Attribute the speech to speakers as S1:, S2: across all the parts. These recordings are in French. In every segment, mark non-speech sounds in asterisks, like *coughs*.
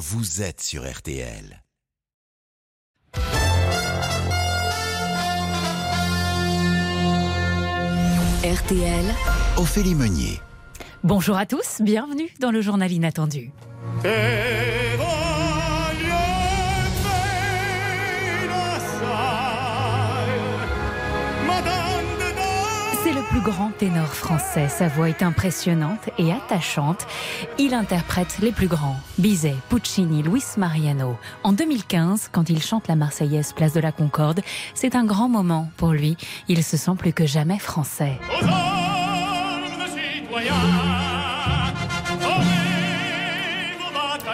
S1: vous êtes sur RTL.
S2: RTL.
S1: Ophélie Meunier.
S3: Bonjour à tous, bienvenue dans le journal inattendu. Plus grand ténor français. Sa voix est impressionnante et attachante. Il interprète les plus grands Bizet, Puccini, Luis Mariano. En 2015, quand il chante la Marseillaise place de la Concorde, c'est un grand moment pour lui. Il se sent plus que jamais français.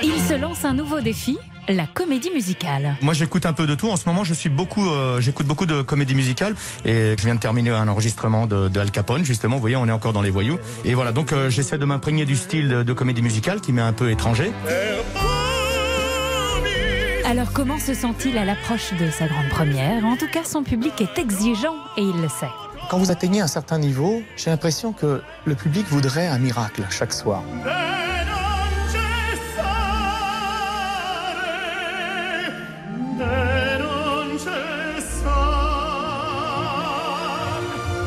S3: Il se lance un nouveau défi, la comédie musicale.
S4: Moi, j'écoute un peu de tout. En ce moment, je suis beaucoup, euh, j'écoute beaucoup de comédie musicale et je viens de terminer un enregistrement de, de Al Capone. Justement, vous voyez, on est encore dans les voyous. Et voilà, donc euh, j'essaie de m'imprégner du style de, de comédie musicale qui m'est un peu étranger.
S3: Alors comment se sent-il à l'approche de sa grande première? En tout cas, son public est exigeant et il le sait.
S5: Quand vous atteignez un certain niveau, j'ai l'impression que le public voudrait un miracle chaque soir.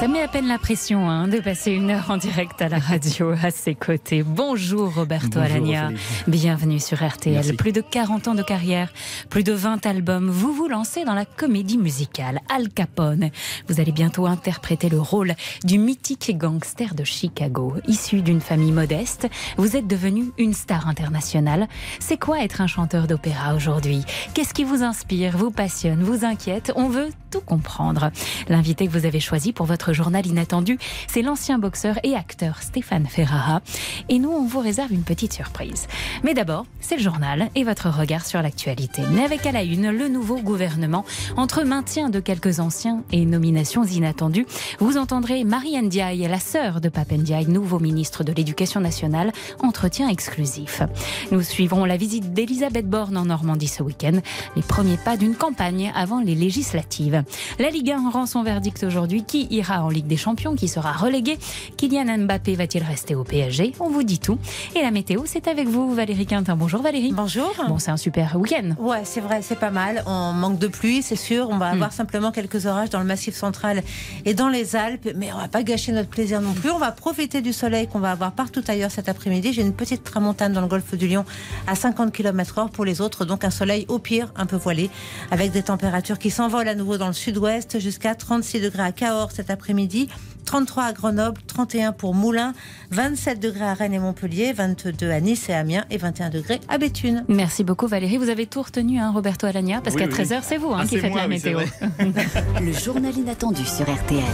S3: Ça met à peine la pression hein, de passer une heure en direct à la radio à ses côtés. Bonjour Roberto
S4: Bonjour,
S3: Alagna,
S4: Ophélie.
S3: bienvenue sur RTL.
S4: Merci.
S3: Plus de 40 ans de carrière, plus de 20 albums. Vous vous lancez dans la comédie musicale Al Capone. Vous allez bientôt interpréter le rôle du mythique gangster de Chicago. Issu d'une famille modeste, vous êtes devenu une star internationale. C'est quoi être un chanteur d'opéra aujourd'hui? Qu'est-ce qui vous inspire, vous passionne, vous inquiète? On veut tout comprendre. L'invité que vous avez choisi pour votre journal inattendu, c'est l'ancien boxeur et acteur Stéphane Ferrara. Et nous, on vous réserve une petite surprise. Mais d'abord, c'est le journal et votre regard sur l'actualité. Mais avec à la une, le nouveau gouvernement. Entre maintien de quelques anciens et nominations inattendues, vous entendrez Marie Ndiaye, la sœur de Pape Ndiaye, nouveau ministre de l'Éducation nationale, entretien exclusif. Nous suivrons la visite d'Elisabeth Borne en Normandie ce week-end, les premiers pas d'une campagne avant les législatives. La Ligue 1 rend son verdict aujourd'hui. Qui ira en Ligue des Champions Qui sera relégué Kylian Mbappé va-t-il rester au PSG On vous dit tout. Et la météo, c'est avec vous, Valérie Quintin. Bonjour Valérie.
S6: Bonjour.
S3: Bon, c'est un super week-end.
S6: Ouais, c'est vrai, c'est pas mal. On manque de pluie, c'est sûr. On va
S3: Hmm.
S6: avoir simplement quelques orages dans le massif central et dans les Alpes, mais on va pas gâcher notre plaisir non plus. On va profiter du soleil qu'on va avoir partout ailleurs cet après-midi. J'ai une petite tramontane dans le golfe du Lion à 50 km/h pour les autres, donc un soleil au pire un peu voilé, avec des températures qui s'envolent à nouveau dans le sud-ouest jusqu'à 36 degrés à Cahors cet après-midi. 33 à Grenoble, 31 pour Moulins, 27 degrés à Rennes et Montpellier, 22 à Nice et Amiens et 21 degrés à Béthune.
S3: Merci beaucoup Valérie. Vous avez tout retenu, hein, Roberto Alagna, parce
S4: Oui,
S3: qu'à
S4: oui.
S3: 13h, c'est vous hein,
S4: Ah,
S3: qui faites
S4: moi,
S3: la météo. *laughs*
S2: Le journal inattendu sur RTL.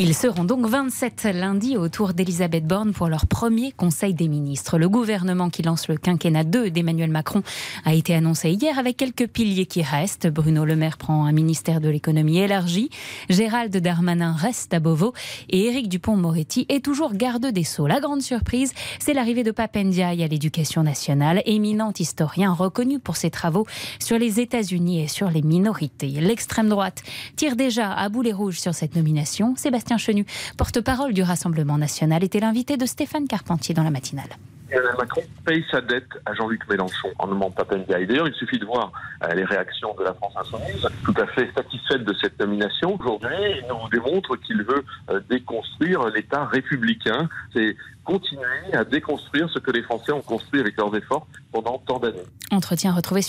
S3: Ils seront donc 27 lundi autour d'Elisabeth Borne pour leur premier Conseil des ministres. Le gouvernement qui lance le quinquennat 2 d'Emmanuel Macron a été annoncé hier avec quelques piliers qui restent. Bruno Le Maire prend un ministère de l'économie élargi. Gérald Darmanin reste à Beauvau. Et Éric Dupont-Moretti est toujours garde des Sceaux. La grande surprise, c'est l'arrivée de Pape Ndiaye à l'éducation nationale, éminent historien reconnu pour ses travaux sur les États-Unis et sur les minorités. L'extrême droite tire déjà à boulet rouge sur cette nomination. Chenu, porte-parole du Rassemblement national, était l'invité de Stéphane Carpentier dans la matinale.
S7: Macron paye sa dette à Jean-Luc Mélenchon en nommant Papendia. Et d'ailleurs, il suffit de voir euh, les réactions de la France insoumise, tout à fait satisfaite de cette nomination. Aujourd'hui, il nous démontre qu'il veut euh, déconstruire l'État républicain. C'est continuer à déconstruire ce que les Français ont construit avec leurs efforts pendant tant d'années.
S3: Entretien retrouvé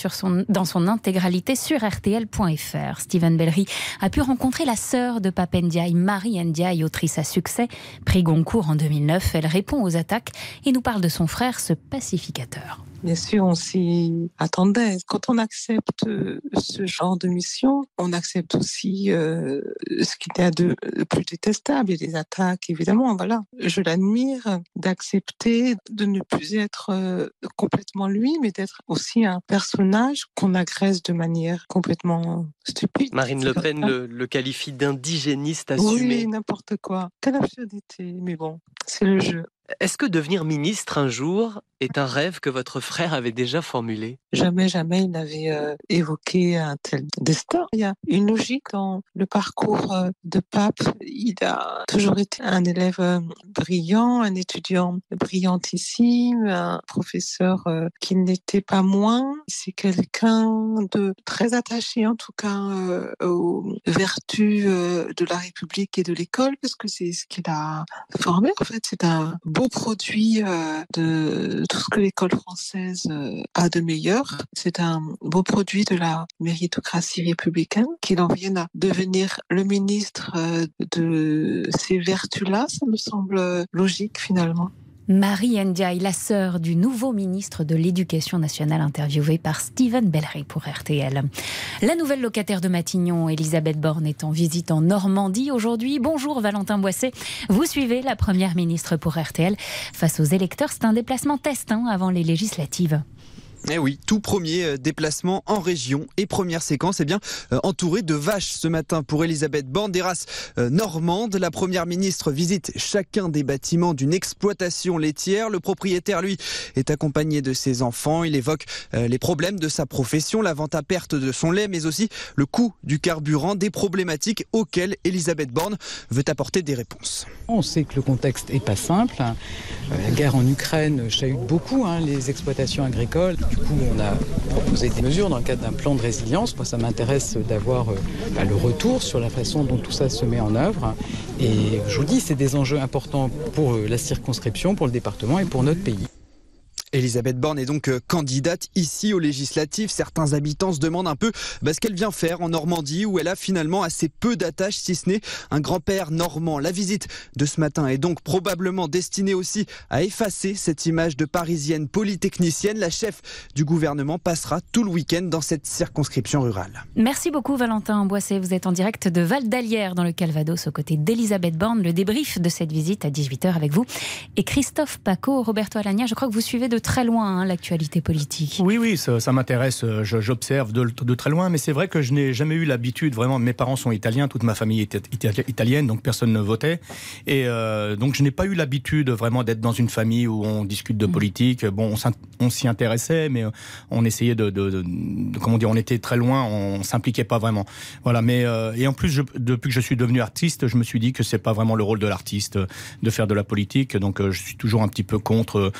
S3: dans son intégralité sur rtl.fr. Stephen Bellery a pu rencontrer la sœur de Pape Ndiaye, Marie Ndiaye, autrice à succès, prix Goncourt en 2009. Elle répond aux attaques et nous parle de son frère, ce pacificateur.
S8: Bien sûr, on s'y attendait. Quand on accepte ce genre de mission, on accepte aussi euh, ce qui était de le plus détestable et les attaques, évidemment. Voilà, je l'admire d'accepter de ne plus être euh, complètement lui, mais d'être aussi un personnage qu'on agresse de manière complètement stupide.
S9: Marine Le Pen le, le qualifie d'indigéniste
S8: Oui,
S9: assumé.
S8: n'importe quoi. Quelle absurdité. Mais bon, c'est le jeu.
S9: Est-ce que devenir ministre un jour est un rêve que votre frère avait déjà formulé?
S8: Jamais, jamais il n'avait euh, évoqué un tel destin. Il y a une logique dans le parcours euh, de Pape. Il a toujours été un élève euh, brillant, un étudiant brillantissime, un professeur qui n'était pas moins. C'est quelqu'un de très attaché, en tout cas, aux vertus de la République et de l'école, parce que c'est ce qu'il a formé. En fait, c'est un produit de tout ce que l'école française a de meilleur. C'est un beau produit de la méritocratie républicaine qu'il en vienne à devenir le ministre de ces vertus-là. Ça me semble logique finalement.
S3: Marie Ndiaye, la sœur du nouveau ministre de l'Éducation nationale, interviewée par Steven Bellery pour RTL. La nouvelle locataire de Matignon, Elisabeth Borne, est en visite en Normandie aujourd'hui. Bonjour Valentin Boisset. Vous suivez la première ministre pour RTL. Face aux électeurs, c'est un déplacement test hein, avant les législatives.
S10: Eh oui, tout premier euh, déplacement en région et première séquence, eh bien, euh, entourée de vaches ce matin pour Elisabeth Borne, des races euh, normandes. La première ministre visite chacun des bâtiments d'une exploitation laitière. Le propriétaire, lui, est accompagné de ses enfants. Il évoque les problèmes de sa profession, la vente à perte de son lait, mais aussi le coût du carburant, des problématiques auxquelles Elisabeth Borne veut apporter des réponses.
S11: On sait que le contexte est pas simple. La guerre en Ukraine chahute beaucoup hein, les exploitations agricoles. Du coup, on a proposé des mesures dans le cadre d'un plan de résilience. Moi, ça m'intéresse d'avoir euh, bah, le retour sur la façon dont tout ça se met en œuvre. Et je vous dis, c'est des enjeux importants pour euh, la circonscription, pour le département et pour notre pays.
S10: Elisabeth Borne est donc euh, candidate ici aux législatives. Certains habitants se demandent un peu bah, ce qu'elle vient faire en Normandie où elle a finalement assez peu d'attaches si ce n'est un grand-père normand. La visite de ce matin est donc probablement destinée aussi à effacer cette image de parisienne polytechnicienne. La chef du gouvernement passera tout le week-end dans cette circonscription rurale.
S3: Merci beaucoup Valentin Boisset. Vous êtes en direct de Val d'Alière dans le Calvados aux côtés d'Elisabeth Borne. Le débrief de cette visite à 18h avec vous et Christophe Paco, Roberto Alagna. Je crois que vous suivez de très loin hein, l'actualité politique.
S4: Oui, oui, ça, m'intéresse. Euh, j'observe de, de, très loin, mais c'est vrai que je n'ai jamais eu l'habitude. Vraiment, mes parents sont italiens, toute ma famille est italienne, donc personne ne votait, et euh, donc je n'ai pas eu l'habitude vraiment d'être dans une famille où on discute de mm. politique. Bon, on s'y intéressait, mais euh, on essayait de, de, comment dire, on était très loin, on s'impliquait pas vraiment. Voilà, mais et en plus, depuis que je suis devenu artiste, je me suis dit que c'est pas vraiment le rôle de l'artiste de faire de la politique, donc je suis toujours un petit peu contre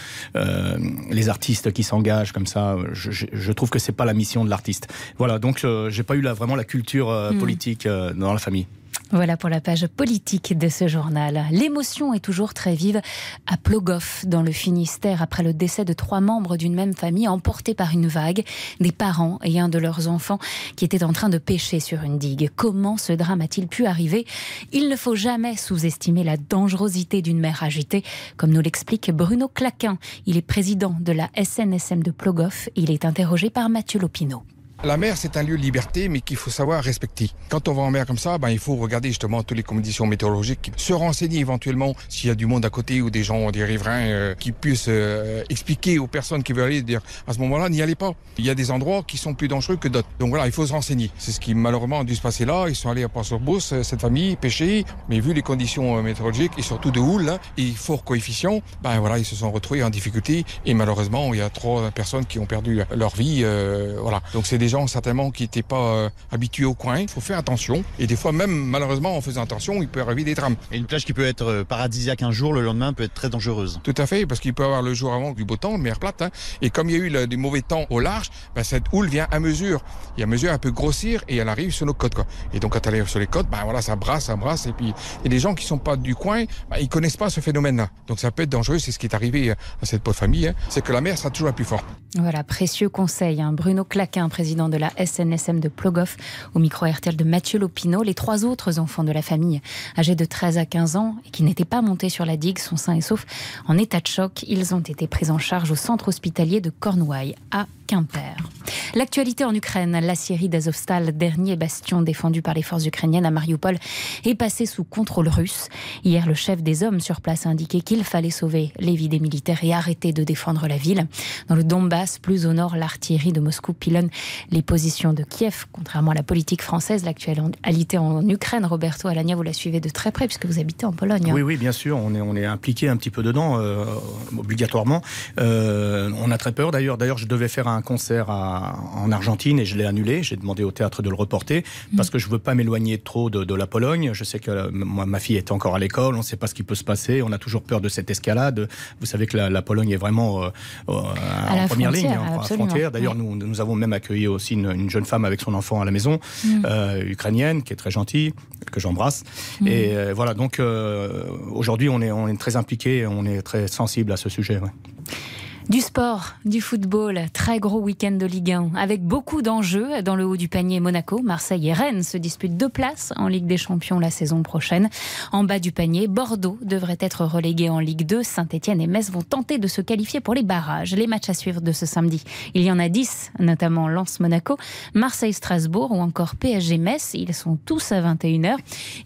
S4: les artistes qui s'engagent comme ça, je, trouve que c'est pas la mission de l'artiste. Voilà, donc euh, j'ai pas eu vraiment la culture euh, hmm. politique euh, dans la famille.
S3: Voilà pour la page politique de ce journal. L'émotion est toujours très vive à Plogoff, dans le Finistère, après le décès de trois membres d'une même famille emportés par une vague, des parents et un de leurs enfants qui étaient en train de pêcher sur une digue. Comment ce drame a-t-il pu arriver? Il ne faut jamais sous-estimer la dangerosité d'une mer agitée, comme nous l'explique Bruno Claquin. Il est président de la SNSM de Plogoff. Il est interrogé par Mathieu Lopineau.
S12: La mer, c'est un lieu de liberté, mais qu'il faut savoir respecter. Quand on va en mer comme ça, ben, il faut regarder justement toutes les conditions météorologiques, se renseigner éventuellement s'il y a du monde à côté ou des gens, des riverains euh, qui puissent euh, expliquer aux personnes qui veulent aller, dire à ce moment-là, n'y allez pas. Il y a des endroits qui sont plus dangereux que d'autres. Donc voilà, il faut se renseigner. C'est ce qui malheureusement a dû se passer là. Ils sont allés à Port-sur-Beauce, euh, cette famille, pêcher, mais vu les conditions météorologiques et surtout de houle hein, et fort coefficient, ben voilà, ils se sont retrouvés en difficulté et malheureusement, il y a trois personnes qui ont perdu leur vie. voilà. Donc c'est des gens certainement qui n'étaient pas euh, habitués au coin. Il faut faire attention. Et des fois, même malheureusement, en faisant attention, il peut arriver des drames.
S13: Et une plage qui peut être euh, paradisiaque un jour, le lendemain peut être très dangereuse.
S12: Tout à fait, parce qu'il peut y avoir le jour avant du beau temps, mer plate. Hein. Et comme il y a eu des mauvais temps au large, ben, cette houle vient à mesure. Et à mesure, elle peut grossir et elle arrive sur nos côtes. Quoi. Et donc, quand elle arrive sur les côtes, ben, voilà, ça brasse, ça brasse. Et puis, et les gens qui sont pas du coin, ben, ils connaissent pas ce phénomène-là. Donc, ça peut être dangereux. C'est ce qui est arrivé à cette pauvre famille. Hein. C'est que la mer sera toujours la plus forte.
S3: Voilà, précieux conseil. Hein. Bruno Claquin, président de la SNSM de Plogoff, au micro RTL de Mathieu Lopineau. Les trois autres enfants de la famille, âgés de 13 à 15 ans et qui n'étaient pas montés sur la digue, sont sains et saufs en état de choc. Ils ont été pris en charge au centre hospitalier de Cornouailles à L'actualité en Ukraine, la Syrie d'Azovstal, dernier bastion défendu par les forces ukrainiennes à Mariupol, est passé sous contrôle russe. Hier, le chef des hommes sur place a indiqué qu'il fallait sauver les vies des militaires et arrêter de défendre la ville. Dans le Donbass, plus au nord, l'artillerie de Moscou pilonne les positions de Kiev, contrairement à la politique française. L'actualité en Ukraine, Roberto Alagna, vous la suivez de très près puisque vous habitez en Pologne.
S14: Oui, oui, bien sûr, on est, on est impliqué un petit peu dedans, euh, obligatoirement. Euh, on a très peur d'ailleurs. D'ailleurs, je devais faire un concert à, en Argentine et je l'ai annulé. J'ai demandé au théâtre de le reporter mm. parce que je veux pas m'éloigner trop de, de, la Pologne. Je sais que euh, moi, ma fille est encore à l'école, on ne sait pas ce qui peut se passer, on a toujours peur de cette escalade. Vous savez que la, la Pologne est vraiment euh, euh en première ligne, hein, à la frontière. D'ailleurs, nous, nous avons même accueilli aussi une, une, jeune femme avec son enfant à la maison, mm. euh, ukrainienne, qui est très gentille, que j'embrasse. Mm. Et voilà, donc aujourd'hui, on est, on est très impliqué, on est très sensible à ce sujet. Ouais.
S3: Du sport, du football, très gros week-end de Ligue 1, avec beaucoup d'enjeux dans le haut du panier Monaco, Marseille et Rennes se disputent deux places en Ligue des Champions la saison prochaine. En bas du panier, Bordeaux devrait être relégué en Ligue 2. Saint-Etienne et Metz vont tenter de se qualifier pour les barrages. Les matchs à suivre de ce samedi, il y en a 10, notamment Lens-Monaco, Marseille-Strasbourg ou encore PSG-Metz. Ils sont tous à 21h.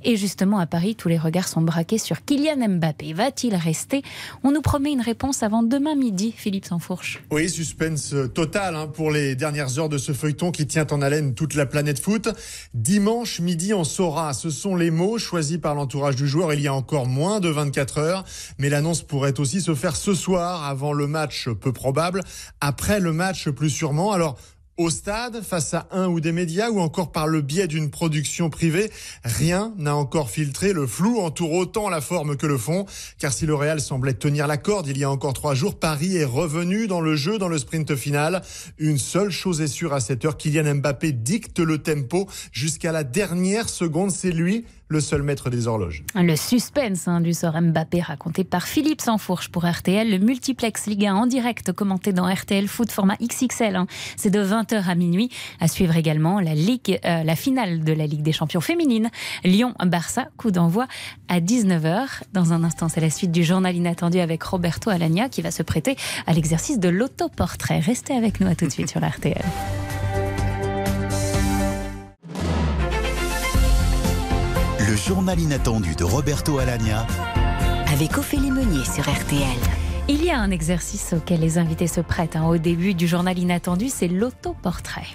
S3: Et justement, à Paris, tous les regards sont braqués sur Kylian Mbappé. Va-t-il rester? On nous promet une réponse avant demain midi, Philippe.
S15: Oui, suspense total hein, pour les dernières heures de ce feuilleton qui tient en haleine toute la planète foot. Dimanche midi, on saura. Ce sont les mots choisis par l'entourage du joueur il y a encore moins de 24 heures. Mais l'annonce pourrait aussi se faire ce soir, avant le match peu probable, après le match plus sûrement. Alors, au stade, face à un ou des médias, ou encore par le biais d'une production privée, rien n'a encore filtré. Le flou entoure autant la forme que le fond, car si le Real semblait tenir la corde il y a encore trois jours, Paris est revenu dans le jeu dans le sprint final. Une seule chose est sûre à cette heure, Kylian Mbappé dicte le tempo jusqu'à la dernière seconde. C'est lui le seul maître des horloges.
S3: Le suspense hein, du sort Mbappé raconté par Philippe Sansfourche pour RTL, le multiplex Ligue 1 en direct commenté dans RTL Foot format XXL. Hein. C'est de 20h à minuit. À suivre également euh, la finale de la Ligue des Champions féminine. Lyon-Barça, coup d'envoi à 19h. Dans un instant, c'est la suite du journal inattendu avec Roberto Alagna qui va se prêter à l'exercice de l'autoportrait. Restez avec nous à tout de suite sur la RTL.
S1: Journal inattendu de Roberto Alagna.
S2: Avec Ophélie Meunier sur RTL.
S3: Il y a un exercice auquel les invités se prêtent hein. au début du journal inattendu, c'est l'autoportrait.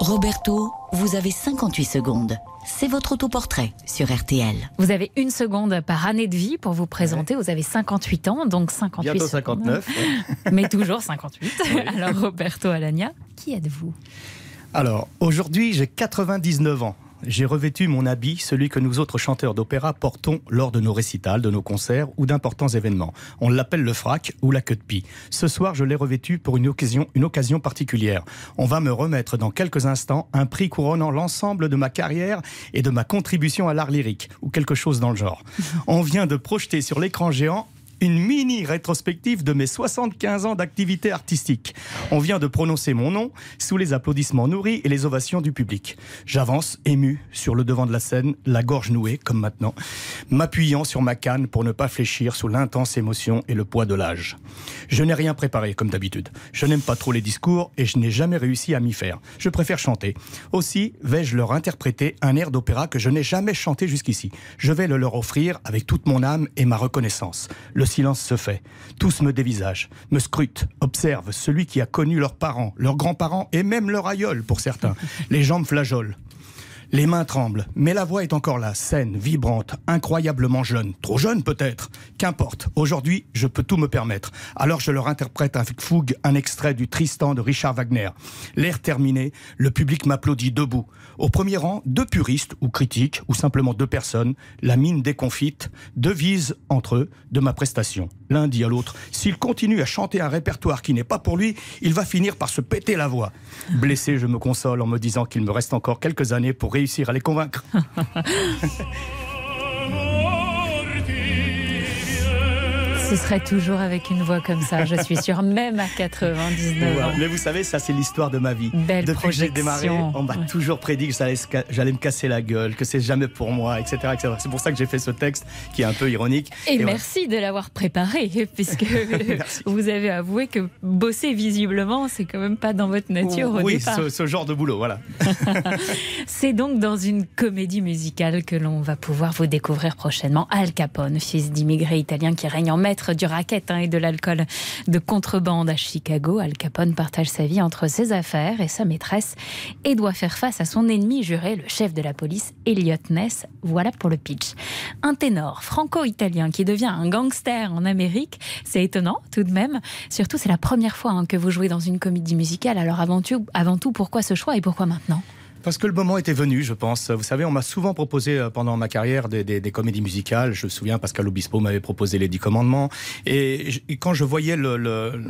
S2: Roberto, vous avez 58 secondes. C'est votre autoportrait sur RTL.
S3: Vous avez une seconde par année de vie pour vous présenter. Vous avez 58 ans, donc 58
S14: Bientôt 59.
S3: Ouais. *laughs* Mais toujours 58. Oui. Alors Roberto Alagna, qui êtes-vous?
S14: Alors aujourd'hui j'ai 99 ans j'ai revêtu mon habit, celui que nous autres chanteurs d'opéra portons lors de nos récitals, de nos concerts ou d'importants événements. On l'appelle le frac ou la queue de pie. Ce soir, je l'ai revêtu pour une occasion, une occasion particulière. On va me remettre dans quelques instants un prix couronnant l'ensemble de ma carrière et de ma contribution à l'art lyrique, ou quelque chose dans le genre. *laughs* On vient de projeter sur l'écran géant une mini rétrospective de mes 75 ans d'activité artistique. On vient de prononcer mon nom sous les applaudissements nourris et les ovations du public. J'avance, ému, sur le devant de la scène, la gorge nouée, comme maintenant, m'appuyant sur ma canne pour ne pas fléchir sous l'intense émotion et le poids de l'âge. Je n'ai rien préparé, comme d'habitude. Je n'aime pas trop les discours et je n'ai jamais réussi à m'y faire. Je préfère chanter. Aussi vais-je leur interpréter un air d'opéra que je n'ai jamais chanté jusqu'ici. Je vais le leur offrir avec toute mon âme et ma reconnaissance. Silence se fait. Tous me dévisagent, me scrutent, observent celui qui a connu leurs parents, leurs grands-parents et même leur aïeul pour certains. Les jambes flageolent. Les mains tremblent, mais la voix est encore là, saine, vibrante, incroyablement jeune. Trop jeune peut-être Qu'importe, aujourd'hui, je peux tout me permettre. Alors je leur interprète avec fougue un extrait du Tristan de Richard Wagner. L'air terminé, le public m'applaudit debout. Au premier rang, deux puristes ou critiques, ou simplement deux personnes, la mine déconfite, devise entre eux de ma prestation. L'un dit à l'autre, s'il continue à chanter un répertoire qui n'est pas pour lui, il va finir par se péter la voix. Blessé, je me console en me disant qu'il me reste encore quelques années pour réussir à les convaincre. *laughs*
S3: Ce serait toujours avec une voix comme ça, je suis sûre, *laughs* même à 99 ans.
S14: Mais vous savez, ça c'est l'histoire de ma vie.
S3: Belle
S14: Depuis que j'ai démarré,
S3: projection.
S14: on m'a
S3: Ouais.
S14: toujours prédit que j'allais me casser la gueule, que c'est jamais pour moi, etc. C'est pour ça que j'ai fait ce texte qui est un peu ironique.
S3: Et, merci de l'avoir préparé, *laughs* puisque *laughs* vous avez avoué que bosser visiblement, c'est quand même pas dans votre nature au
S14: oui,
S3: départ.
S14: ce, ce genre de boulot, voilà.
S3: C'est donc dans une comédie musicale que l'on va pouvoir vous découvrir prochainement. Al Capone, fils d'immigrés italiens qui règne en maître du racket hein, et de l'alcool de contrebande à Chicago. Al Capone partage sa vie entre ses affaires et sa maîtresse et doit faire face à son ennemi juré, le chef de la police, Elliot Ness. Voilà pour le pitch. Un ténor franco-italien qui devient un gangster en Amérique, c'est étonnant tout de même. Surtout, c'est la première fois hein, que vous jouez dans une comédie musicale. Alors avant tout, avant tout, pourquoi ce choix et pourquoi maintenant?
S14: Parce que le moment était venu, je pense. Vous savez, on m'a souvent proposé euh, pendant ma carrière des, des- des comédies musicales. Je me souviens, Pascal Obispo m'avait proposé Les Dix Commandements. Et, je- et quand je voyais le, le,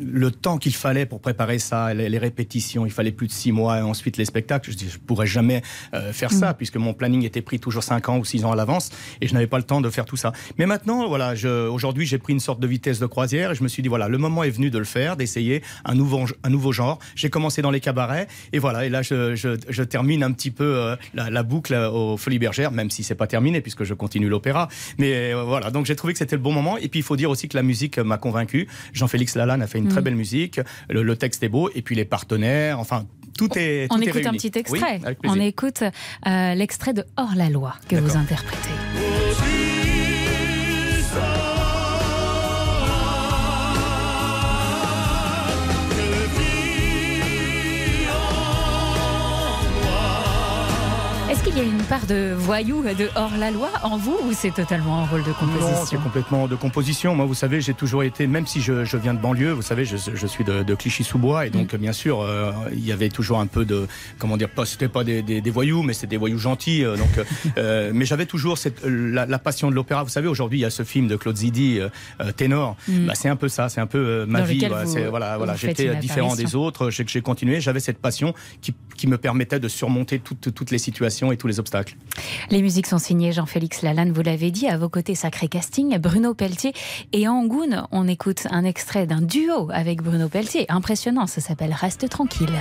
S14: le temps qu'il fallait pour préparer ça, les, les répétitions, il fallait plus de six mois, et ensuite les spectacles, je dis, je pourrais jamais euh, faire ça, puisque mon planning était pris toujours cinq ans ou six ans à l'avance, et je n'avais pas le temps de faire tout ça. Mais maintenant, voilà, aujourd'hui, j'ai pris une sorte de vitesse de croisière, et je me suis dit, voilà, le moment est venu de le faire, d'essayer un nouveau, un nouveau genre. J'ai commencé dans les cabarets, et voilà, et là, je, je, je termine un petit peu euh, la, la boucle aux Folies Bergères, même si c'est pas terminé, puisque je continue l'opéra. Mais euh, voilà, donc j'ai trouvé que c'était le bon moment. Et puis il faut dire aussi que la musique m'a convaincu. Jean-Félix Lalanne a fait une très
S3: Mm.
S14: belle musique. Le, le texte est beau, et puis les partenaires, enfin, tout est.
S3: On
S14: tout est
S3: écoute un petit extrait. On écoute euh, l'extrait de Hors la loi que vous interprétez. Qu'il y a une part de voyou, de hors la loi en vous ou c'est totalement un rôle de
S14: Non, c'est
S3: composition
S14: complètement de composition. Moi, vous savez, j'ai toujours été, même si je, je viens de banlieue, vous savez, je, je suis de, de Clichy-sous-Bois, et donc, bien sûr, euh, il y avait toujours un peu de, comment dire, pas, c'était pas des, des, des voyous, mais c'était des voyous gentils. euh, donc, *laughs* euh, mais j'avais toujours cette, la, la passion de l'opéra. Vous savez, aujourd'hui, il y a ce film de Claude Zidi, euh, euh, ténor.
S3: Mm.
S14: Bah, c'est un peu ça, c'est un peu euh, ma
S3: Dans
S14: vie. voilà,
S3: vous-
S14: voilà, j'étais différent des autres. J'ai, j'ai continué. J'avais cette passion qui, qui me permettait de surmonter toutes, les situations et tous les obstacles.
S3: Les musiques sont signées Jean-Félix Lalanne, vous l'avez dit, à vos côtés sacré casting, Bruno Pelletier et Angoun. On écoute un extrait d'un duo avec Bruno Pelletier. Impressionnant, ça s'appelle Reste tranquille.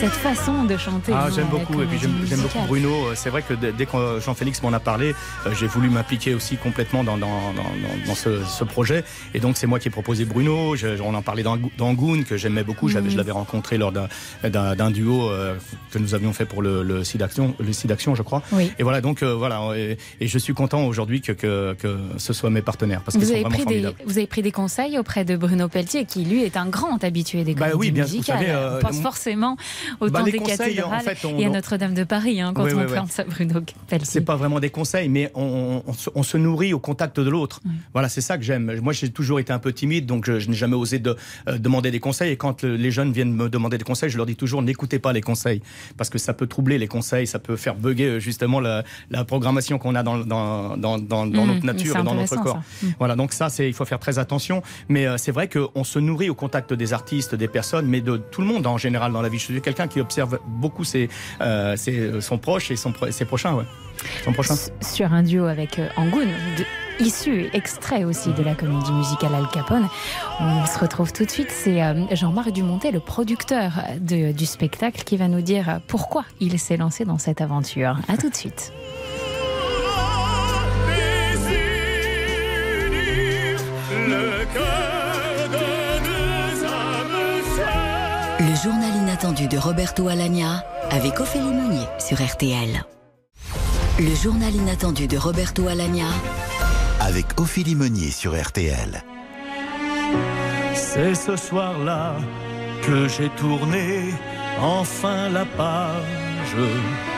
S3: Cette façon de chanter.
S14: Ah, j'aime beaucoup. Et puis j'aime beaucoup. Bruno. C'est vrai que dès que Jean-Félix m'en a parlé, euh, j'ai voulu m'impliquer aussi complètement dans, dans, dans, dans- ce, ce projet. Et donc c'est moi qui ai proposé Bruno. Je- on en parlait dans, Goon, que j'aimais beaucoup. J'avais. Je l'avais rencontré lors d'un, duo euh, que nous avions fait pour le, le site d'action, le site d'action, je crois.
S3: Oui.
S14: Et voilà. Donc euh, voilà. Et, et je suis content aujourd'hui que, que, que ce soit mes partenaires parce qu'ils sont vraiment
S3: pris des, vous avez pris des conseils auprès de Bruno Pelletier, qui lui est un grand habitué des
S14: Bah oui, bien- vous
S3: musicales.
S14: savez, euh,
S3: pense forcément au
S14: Bah,
S3: des
S14: conseils, en
S3: cathédrales
S14: fait, on-
S3: et à Notre-Dame de Paris, hein, quand
S14: Oui,
S3: on
S14: oui, oui.
S3: pense à Bruno.
S14: C'est pas vraiment des conseils, mais on, on se- on se nourrit au contact de l'autre. Voilà, c'est ça que j'aime. Moi, j'ai toujours été un peu timide, donc je, je n'ai jamais osé de, euh, demander des conseils. Et quand le- les jeunes viennent me demander des conseils, je leur dis toujours n'écoutez pas les conseils, parce que ça peut troubler les conseils, ça peut faire bugger euh, justement la, la programmation qu'on a dans, dans, dans, dans- dans
S3: Mmh,
S14: notre nature et dans notre corps.
S3: Mmh.
S14: Voilà, donc ça, il faut faire très attention. Mais euh, c'est vrai qu'on se nourrit au contact des artistes, des personnes, mais de tout le monde en général dans la vie. Je suis quelqu'un qui observe beaucoup ses, euh, ses- son proche et son, ses prochains. Son prochain.
S3: sur un duo avec euh, Angoun, issu, extrait aussi de la comédie musicale Al Capone. On se retrouve tout de suite. C'est euh, Jean-Marc Dumontet, le producteur du spectacle, qui va nous dire euh, pourquoi il s'est lancé dans cette aventure. À tout de suite.
S16: De
S2: Roberto Alagna avec Ophélie Meunier sur RTL. Le journal inattendu de Roberto Alagna
S1: Avec Ophélie Meunier sur RTL.
S16: C'est ce soir-là que j'ai tourné enfin la page.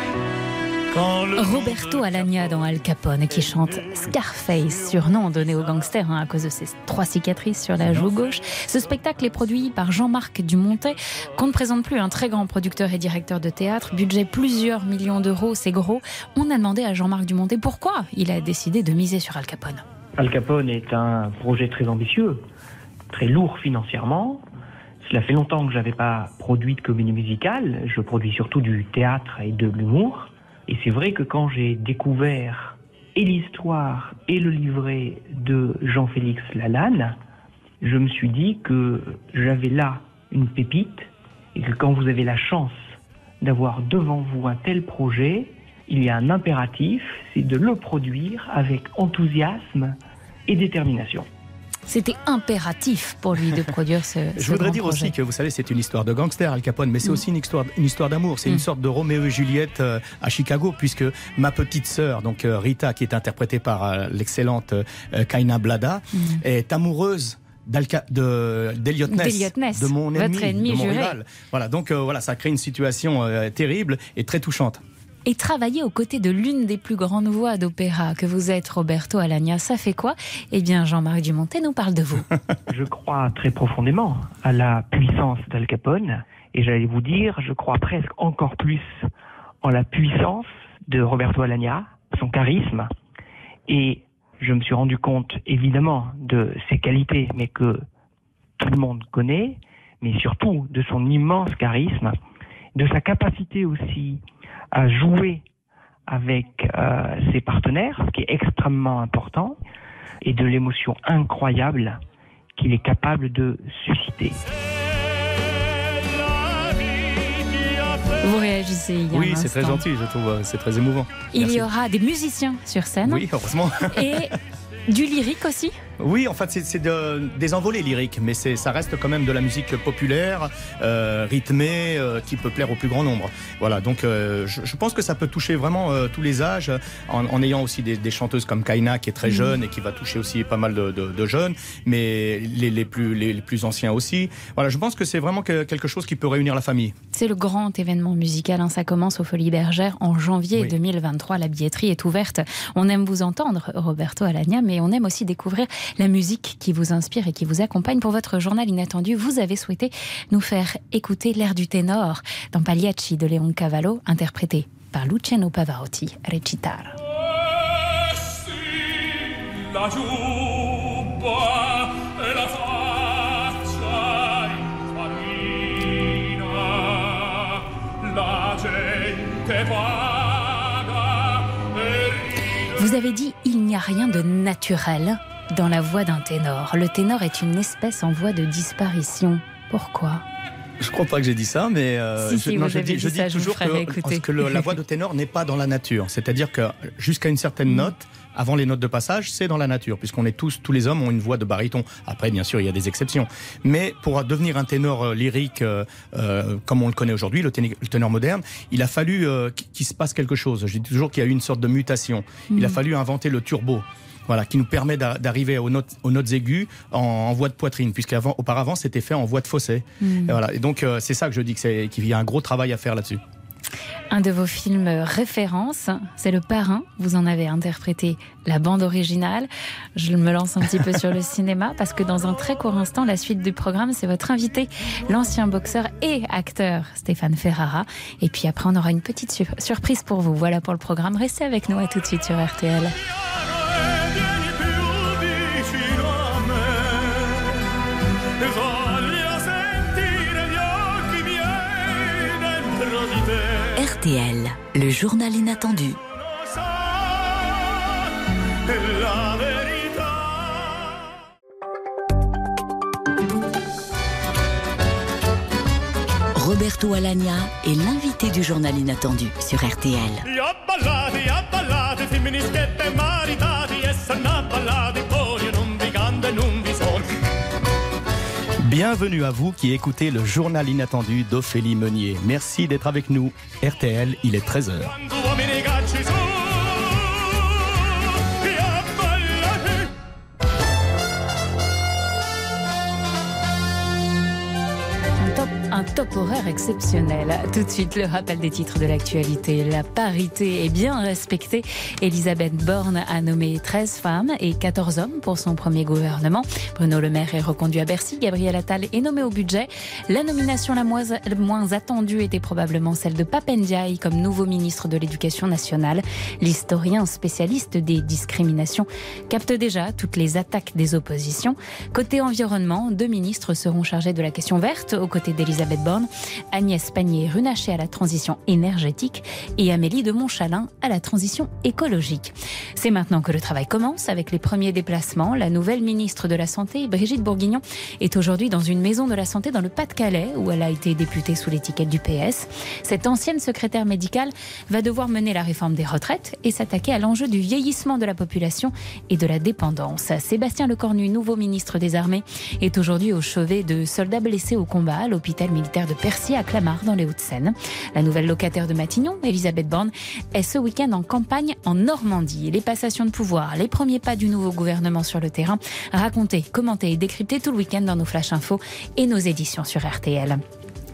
S3: Roberto Alagna dans Al Capone qui chante Scarface, surnom donné au gangster hein, à cause de ses trois cicatrices sur la joue gauche. Ce spectacle est produit par Jean-Marc Dumontet, qu'on ne présente plus, un très grand producteur et directeur de théâtre, budget plusieurs millions d'euros, c'est gros. On a demandé à Jean-Marc Dumontet pourquoi il a décidé de miser sur Al Capone.
S17: Al Capone est un projet très ambitieux, très lourd financièrement, Cela fait longtemps que je n'avais pas produit de comédie musicale. Je produis surtout du théâtre et de l'humour. Et c'est vrai que quand j'ai découvert et l'histoire et le livret de Jean-Félix Lalanne, je me suis dit que j'avais là une pépite et que quand vous avez la chance d'avoir devant vous un tel projet, il y a un impératif, c'est de le produire avec enthousiasme et détermination.
S3: C'était impératif pour lui de produire ce. ce
S14: Je voudrais dire
S3: projet.
S14: aussi que vous savez, c'est une histoire de gangster, Al Capone, mais c'est
S3: Mm.
S14: aussi une histoire, une histoire d'amour. C'est
S3: Mm.
S14: une sorte de Roméo et Juliette euh, à Chicago, puisque ma petite sœur, donc euh, Rita, qui est interprétée par euh, l'excellente Kaina Blada,
S3: Mm.
S14: est amoureuse d'Alca- de d'Eliot Ness,
S3: D'Eliot Ness,
S14: de mon ennemi,
S3: votre ennemi
S14: de mon rival. Voilà, donc euh, voilà, ça crée une situation euh, terrible et très touchante.
S3: Et travailler aux côtés de l'une des plus grandes voix d'opéra que vous êtes, Roberto Alagna, ça fait quoi? Eh bien, Jean-Marie Dumontet nous parle de vous. *laughs*
S17: Je crois très profondément à la puissance d'Al Capone et j'allais vous dire, je crois presque encore plus en la puissance de Roberto Alagna, son charisme. Et je me suis rendu compte évidemment de ses qualités mais que tout le monde connaît mais surtout de son immense charisme, de sa capacité aussi à jouer avec euh, ses partenaires, ce qui est extrêmement important, et de l'émotion incroyable qu'il est capable de susciter.
S3: Vous réagissez. il y a
S14: Oui, c'est très gentil, je trouve, c'est très émouvant.
S3: Il
S14: Merci.
S3: y aura des musiciens sur scène.
S14: Oui, heureusement.
S3: Et du lyrique aussi.
S14: Oui, en fait, c'est- de- des envolées lyriques, mais ça reste quand même de la musique populaire, euh, rythmée, euh, qui peut plaire au plus grand nombre. Voilà, donc euh, je, je pense que ça peut toucher vraiment euh, tous les âges, en, en ayant aussi des, des chanteuses comme Kaina, qui est très
S3: Mhm.
S14: jeune et qui va toucher aussi pas mal de, de- de jeunes, mais les, les plus, les, les plus anciens aussi. Voilà, je pense que c'est vraiment que- quelque chose qui peut réunir la famille.
S3: C'est le grand événement musical. hein. Ça commence aux Folies Bergères en janvier
S14: Oui.
S3: 2023. La billetterie est ouverte. On aime vous entendre, Roberto Alagna, mais on aime aussi découvrir la musique qui vous inspire et qui vous accompagne. Pour votre journal inattendu, vous avez souhaité nous faire écouter l'air du ténor dans Pagliacci de Léon Cavallo, interprété par Luciano Pavarotti, Recitar. Vous avez dit il n'y a rien de naturel dans la voix d'un ténor. Le ténor est une espèce en voie de disparition. Pourquoi?
S14: Je crois pas que j'ai dit ça, mais euh,
S3: Si,
S14: je, non, je dis, je
S3: ça,
S14: dis
S3: je
S14: toujours
S3: ferai
S14: que, que le- la voix de ténor n'est pas dans la nature. C'est-à-dire que jusqu'à une
S3: Mm.
S14: certaine note, avant les notes de passage, c'est dans la nature, puisqu'on est tous, tous les hommes ont une voix de baryton. Après, bien sûr, il y a des exceptions. Mais pour devenir un ténor euh, lyrique euh, euh, comme on le connaît aujourd'hui, le, ténor moderne, il a fallu euh, qu- qu'il se passe quelque chose. Je dis toujours qu'il y a eu une sorte de mutation. Il a
S3: Mm.
S14: fallu inventer le turbo. Voilà, qui nous permet d'a- d'arriver aux notes, aux notes aiguës en, en voix de poitrine, puisqu'avant, auparavant, c'était fait en voix de fossé.
S3: Mm.
S14: Et voilà. Et donc, euh, c'est ça que je dis que c'est- qu'il y a un gros travail à faire là-dessus.
S3: Un de vos films références, c'est Le Parrain. Vous en avez interprété la bande originale. Je me lance un petit peu sur le cinéma parce que dans un très court instant, la suite du programme, c'est votre invité, l'ancien boxeur et acteur Stéphane Ferrara. Et puis après, on aura une petite sur- surprise pour vous. Voilà pour le programme. Restez avec nous à tout de suite sur RTL.
S2: RTL, le journal inattendu. Roberto Alagna est l'invité du journal inattendu sur RTL.
S14: Bienvenue à vous qui écoutez le journal inattendu d'Ophélie Meunier. Merci d'être avec nous. RTL, il est 13h.
S3: Top horaire exceptionnel. Tout de suite, le rappel des titres de l'actualité. La parité est bien respectée. Elisabeth Borne a nommé 13 femmes et 14 hommes pour son premier gouvernement. Bruno Le Maire est reconduit à Bercy. Gabriel Attal est nommé au budget. La nomination la moins, moins attendue était probablement celle de Papendiaï comme nouveau ministre de l'Éducation nationale. L'historien spécialiste des discriminations capte déjà toutes les attaques des oppositions. Côté environnement, deux ministres seront chargés de la question verte aux côtés d'Elisabeth Borne, Agnès Pannier-Runacher à la transition énergétique et Amélie de Montchalin à la transition écologique. C'est maintenant que le travail commence avec les premiers déplacements. La nouvelle ministre de la Santé, Brigitte Bourguignon, est aujourd'hui dans une maison de la santé dans le Pas-de-Calais où elle a été députée sous l'étiquette du PS. Cette ancienne secrétaire médicale va devoir mener la réforme des retraites et s'attaquer à l'enjeu du vieillissement de la population et de la dépendance. Sébastien Lecornu, nouveau ministre des Armées, est aujourd'hui au chevet de soldats blessés au combat à l'hôpital militaire de Percy à Clamart dans les Hauts-de-Seine. La nouvelle locataire de Matignon, Elisabeth Borne, est ce week-end en campagne en Normandie. Les passations de pouvoir, les premiers pas du nouveau gouvernement sur le terrain, racontés, commentés et décryptés tout le week-end dans nos flash infos et nos éditions sur RTL.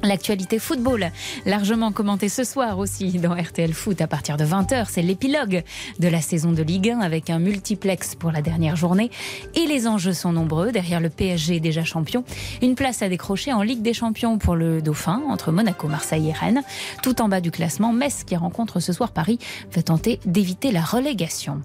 S3: L'actualité football, largement commentée ce soir aussi dans RTL Foot à partir de 20h. C'est l'épilogue de la saison de Ligue 1 avec un multiplex pour la dernière journée. Et les enjeux sont nombreux. Derrière le PSG déjà champion, une place à décrocher en Ligue des Champions pour le Dauphin entre Monaco, Marseille et Rennes. Tout en bas du classement, Metz qui rencontre ce soir Paris va tenter d'éviter la relégation.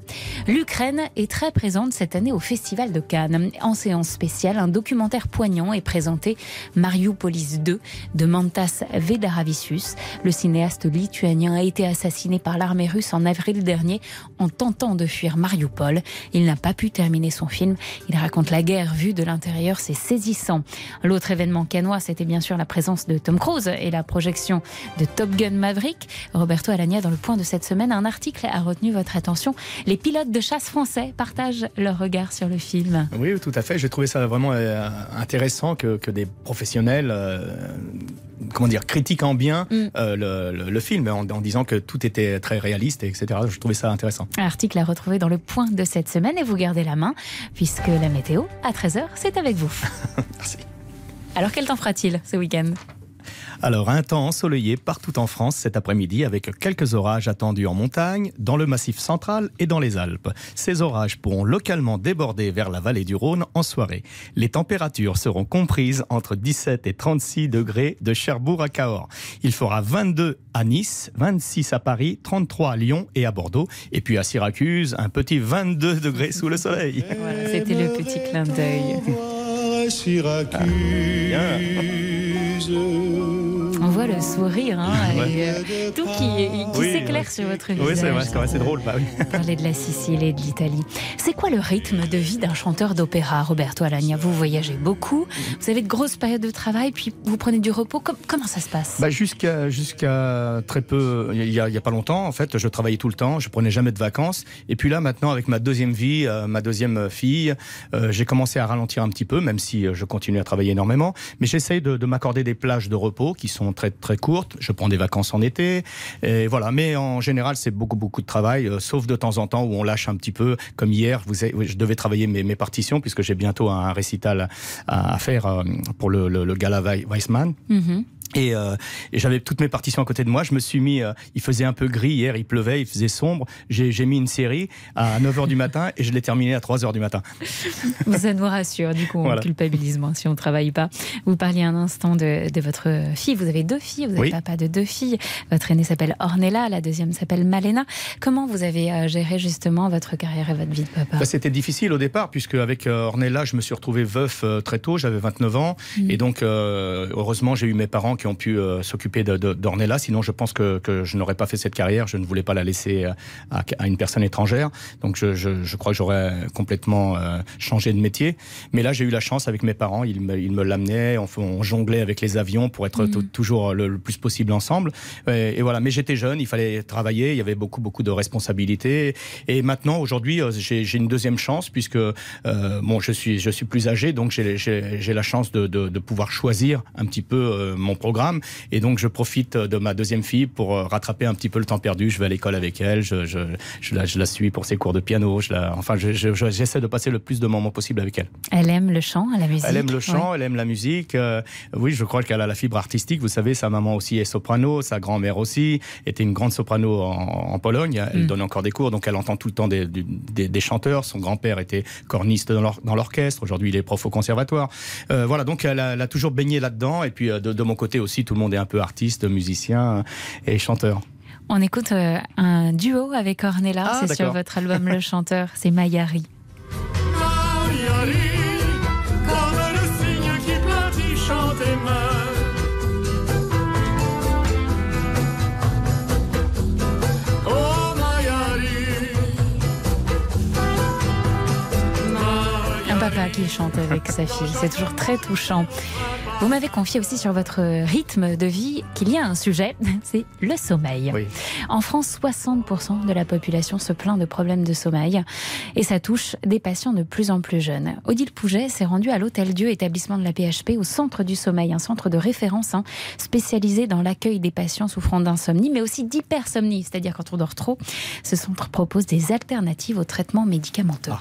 S3: L'Ukraine est très présente cette année au Festival de Cannes. En séance spéciale, un documentaire poignant est présenté Mariupolis 2 de Mantas Vedaravicius. Le cinéaste lituanien a été assassiné par l'armée russe en avril dernier en tentant de fuir Mariupol. Il n'a pas pu terminer son film. Il raconte la guerre vue de l'intérieur, c'est saisissant. L'autre événement canois, c'était bien sûr la présence de Tom Cruise et la projection de Top Gun Maverick. Roberto Alagna, dans le point de cette semaine, un article a retenu votre attention. Les pilotes de chasse français partagent leur regard sur le film.
S14: Oui, tout à fait. J'ai trouvé ça vraiment euh, intéressant que, des professionnels euh, comment dire, critiquent en bien
S3: Mm.
S14: euh, le, le- le film en, en disant que tout était très réaliste, etc. Je trouvais ça intéressant.
S3: Un article à retrouver dans le point de cette semaine et vous gardez la main puisque la météo à 13h, c'est avec vous. *laughs*
S14: Merci.
S3: Alors quel temps fera-t-il ce week-end?
S14: Alors, un temps ensoleillé partout en France cet après-midi avec quelques orages attendus en montagne, dans le massif central et dans les Alpes. Ces orages pourront localement déborder vers la vallée du Rhône en soirée. Les températures seront comprises entre 17 et 36 degrés de Cherbourg à Cahors. Il fera 22 à Nice, 26 à Paris, 33 à Lyon et à Bordeaux. Et puis à Syracuse, un petit 22 degrés sous le soleil. *laughs*
S3: Voilà, c'était le petit clin d'œil. Voit le sourire hein,
S14: Ouais.
S3: et euh, tout qui, qui
S14: Oui,
S3: s'éclaire
S14: ouais.
S3: sur votre
S14: Oui,
S3: visage.
S14: c'est vrai, c'est vrai, c'est drôle. Bah oui.
S3: Parler de la Sicile et de l'Italie. C'est quoi le rythme de vie d'un chanteur d'opéra, Roberto Alagna? Vous voyagez beaucoup, vous avez de grosses périodes de travail, puis vous prenez du repos. Com- comment ça se passe?
S14: Bah jusqu'à jusqu'à très peu, il y, a, pas longtemps, en fait, je travaillais tout le temps, je prenais jamais de vacances. Et puis là, maintenant, avec ma deuxième vie, euh, ma deuxième fille, euh, j'ai commencé à ralentir un petit peu, même si je continue à travailler énormément. Mais j'essaye de, de m'accorder des plages de repos qui sont très très courtes. Je prends des vacances en été, et voilà. Mais en général, c'est beaucoup beaucoup de travail, euh, sauf de temps en temps où on lâche un petit peu. Comme hier, vous je devais travailler mes, mes partitions puisque j'ai bientôt un récital à, faire euh, pour le, gala Wei- Weissmann.
S3: Mhm.
S14: Et, euh, et j'avais toutes mes partitions à côté de moi. Je me suis mis. euh, il faisait un peu gris hier, il pleuvait, il faisait sombre. J'ai mis une série à 9h du matin et je l'ai terminée à 3h du matin.
S3: Ça nous rassure, du coup, on
S14: Voilà.
S3: culpabilise moins si on ne travaille pas. Vous parliez un instant de, de votre fille. Vous avez deux filles, vous êtes
S14: Oui.
S3: papa de deux filles. Votre aînée s'appelle Ornella, la deuxième s'appelle Malena. Comment vous avez euh, géré justement votre carrière et votre vie de papa?
S14: Bah, C'était difficile au départ, puisque avec euh, Ornella, je me suis retrouvé veuf euh, très tôt, j'avais 29 ans.
S3: Mm.
S14: Et donc, euh, heureusement, j'ai eu mes parents qui ont pu euh, s'occuper d'Ornella. Sinon, je pense que, que je n'aurais pas fait cette carrière. Je ne voulais pas la laisser euh, à, à une personne étrangère. Donc, je, je, je crois que j'aurais complètement euh, changé de métier. Mais là, j'ai eu la chance avec mes parents. Ils me, ils me l'amenaient. On, jonglait avec les avions pour être tou- toujours le, le plus possible ensemble. Et, et voilà. Mais j'étais jeune, il fallait travailler. Il y avait beaucoup, beaucoup de responsabilités. Et maintenant, aujourd'hui, j'ai une deuxième chance puisque euh, bon, je suis, je suis plus âgé, donc j'ai la chance de, de, de pouvoir choisir un petit peu mon, pro- programme. Et donc, je profite de ma deuxième fille pour euh, rattraper un petit peu le temps perdu. Je vais à l'école avec elle, je, je, je, la, je la suis pour ses cours de piano. Je la, enfin, je- je- je- j'essaie de passer le plus de moments possible avec elle.
S3: Elle aime le chant, la musique.
S14: Elle aime le chant,
S3: Ouais.
S14: elle aime la musique. Euh, oui, je crois qu'elle a la fibre artistique. Vous savez, sa maman aussi est soprano, sa grand-mère aussi était une grande soprano en, en Pologne. Elle
S3: Mm.
S14: donne encore des cours, donc elle entend tout le temps des, du- des, des chanteurs. Son grand-père était corniste dans l'or- dans l'orchestre. Aujourd'hui, il est prof au conservatoire. Euh, voilà, donc elle a, elle a toujours baigné là-dedans. Et puis euh, de, de mon côté aussi, tout le monde est un peu artiste, musicien euh, et chanteur.
S3: On écoute euh, un duo avec Ornella,
S14: Ah,
S3: c'est sur votre album Le Chanteur, c'est Mayari. *laughs* Un papa qui chante avec sa fille, c'est toujours très touchant. Vous m'avez confié aussi sur votre rythme de vie qu'il y a un sujet, *laughs* c'est le sommeil. En France, 60% de la population se plaint de problèmes de sommeil et ça touche des patients de plus en plus jeunes. Odile Pouget s'est rendue à l'Hôtel Dieu, établissement de la PHP, au centre du sommeil, un centre de référence hein, spécialisé dans l'accueil des patients souffrant d'insomnie, mais aussi d'hypersomnie, c'est-à-dire quand on dort trop. Ce centre propose des alternatives aux traitements médicamenteux.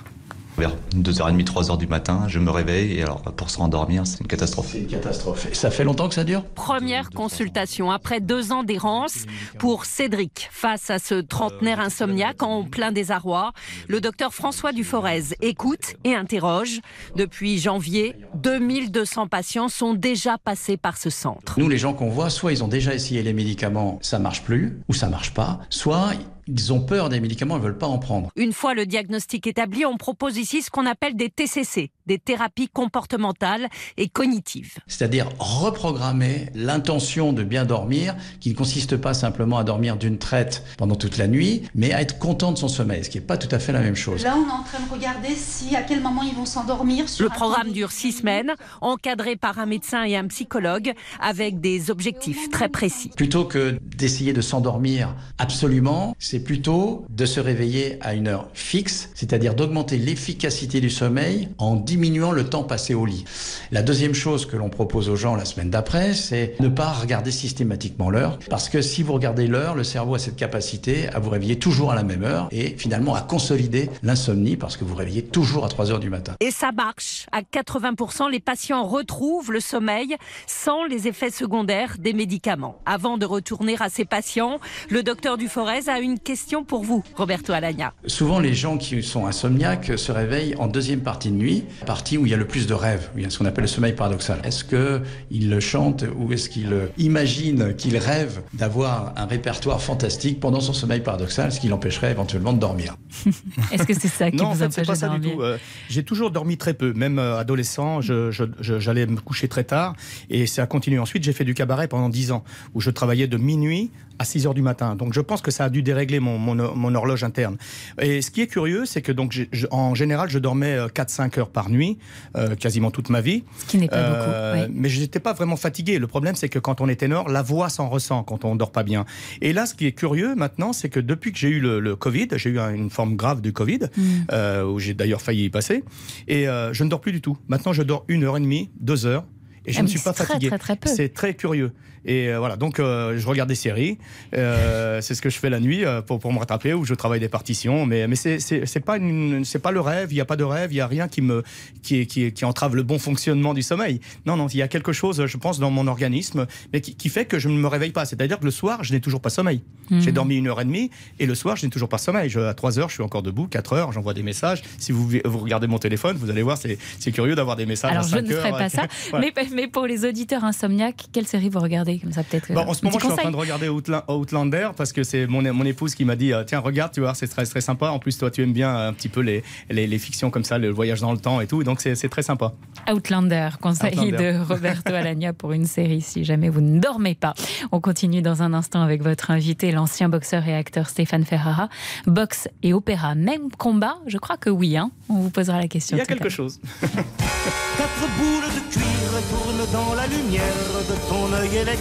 S18: Vers 2h30, 3h du matin, je me réveille et alors pour se rendormir, c'est une catastrophe.
S19: C'est une catastrophe. Et ça fait longtemps que ça dure?
S20: Première consultation après deux ans d'errance pour Cédric. Face à ce trentenaire insomniaque en plein désarroi, le docteur François Duforez écoute et interroge. Depuis janvier, 2200 patients sont déjà passés par ce centre.
S19: Nous, les gens qu'on voit, soit ils ont déjà essayé les médicaments, ça marche plus, ou ça marche pas, soit ils ont peur des médicaments, ils veulent pas en prendre.
S20: Une fois le diagnostic établi, on propose ici ce qu'on appelle des TCC, des thérapies comportementales et cognitives.
S19: C'est-à-dire reprogrammer l'intention de bien dormir, qui ne consiste pas simplement à dormir d'une traite pendant toute la nuit, mais à être content de son sommeil, ce qui n'est pas tout à fait la même chose.
S21: Là, on est en train de regarder si à quel moment ils vont s'endormir. sur
S20: Le programme dure six semaines, encadré par un médecin et un psychologue, avec des objectifs très précis.
S19: Plutôt que d'essayer de s'endormir absolument, c'est plutôt de se réveiller à une heure fixe, c'est-à-dire d'augmenter l'efficacité du sommeil en diminuant le temps passé au lit. La deuxième chose que l'on propose aux gens la semaine d'après, c'est ne pas regarder systématiquement l'heure, parce que si vous regardez l'heure, le cerveau a cette capacité à vous réveiller toujours à la même heure et finalement à consolider l'insomnie, parce que vous vous réveillez toujours à 3 heures du matin.
S20: Et ça marche. À 80%, les patients retrouvent le sommeil sans les effets secondaires des médicaments. Avant de retourner à ces patients, le docteur Duforez a une question pour vous, Roberto Alagna.
S19: Souvent, les gens qui sont insomniaques se réveillent en deuxième partie de nuit, partie où il y a le plus de rêves, où il y a ce qu'on appelle le sommeil paradoxal. Est-ce qu'ils le chantent ou est-ce qu'ils imaginent qu'ils rêvent d'avoir un répertoire fantastique pendant son sommeil paradoxal, ce qui l'empêcherait éventuellement de dormir? *laughs*
S3: Est-ce que c'est ça qui
S14: non, en
S3: vous
S14: fait, c'est
S3: empêche
S14: pas
S3: de
S14: ça du
S3: dormir?
S14: tout. Euh, j'ai toujours dormi très peu, même euh, adolescent, je- je- je- j'allais me coucher très tard et ça a continué. Ensuite, j'ai fait du cabaret pendant 10 ans où je travaillais de minuit à 6 heures du matin. Donc, je pense que ça a dû dérégler mon, mon, mon horloge interne. Et ce qui est curieux, c'est que donc, je- en général, je dormais 4-5 heures par nuit, euh, quasiment toute ma vie.
S3: Ce qui n'est pas
S14: Euh,
S3: beaucoup. oui.
S14: Mais je n'étais pas vraiment fatigué. Le problème, c'est que quand on est ténor, la voix s'en ressent quand on dort pas bien. Et là, ce qui est curieux maintenant, c'est que depuis que j'ai eu le, le Covid, j'ai eu un- une forme grave du Covid,
S3: Mm.
S14: euh, où j'ai d'ailleurs failli y passer, et euh, je ne dors plus du tout. Maintenant, je dors une heure et demie, deux heures. Et je
S3: Ah,
S14: ne suis pas
S3: très,
S14: fatigué. C'est très curieux. Et euh, voilà, donc euh, je regarde des séries. Euh, c'est ce que je fais la nuit pour, pour me rattraper, ou je travaille des partitions. Mais, mais c'est- pas, une- c'est pas le rêve, il n'y a pas de rêve, il n'y a rien qui, me, qui, qui, qui entrave le bon fonctionnement du sommeil. Non, non, il y a quelque chose, je pense, dans mon organisme, mais qui, qui fait que je ne me réveille pas. C'est-à-dire que le soir, je n'ai toujours pas sommeil.
S3: Mhm.
S14: J'ai dormi une heure et demie, et le soir, je n'ai toujours pas sommeil. Je, à 3 heures, je suis encore debout, 4 heures, j'envoie des messages. Si vous, vous regardez mon téléphone, vous allez voir, c'est curieux d'avoir des messages
S3: Alors
S14: à
S3: je
S14: 5
S3: ne ferai
S14: heures.
S3: pas *laughs* ça.
S14: Voilà.
S3: mais, mais pour les auditeurs insomniaques, quelle série vous regardez comme ça peut-être
S14: Bon,
S3: euh,
S14: en ce
S3: un
S14: moment, je suis en train de regarder Outla- Outlander parce que c'est mon, mon épouse qui m'a dit euh, Tiens, regarde, tu vois, c'est très, très sympa. En plus, toi, tu aimes bien euh, un petit peu les, les, les fictions comme ça, le voyage dans le temps et tout. Donc, c'est très sympa.
S3: Outlander, conseil
S14: Outlander.
S3: de Roberto *laughs* Alagna pour une série si jamais vous ne dormez pas. On continue dans un instant avec votre invité, l'ancien boxeur et acteur Stéphane Ferrara. Boxe et opéra, même combat? Je crois que oui. hein. On vous posera la question.
S14: Il y a quelque chose. *laughs*
S16: Quatre boules de cuir tournent dans la lumière de ton œil électrique.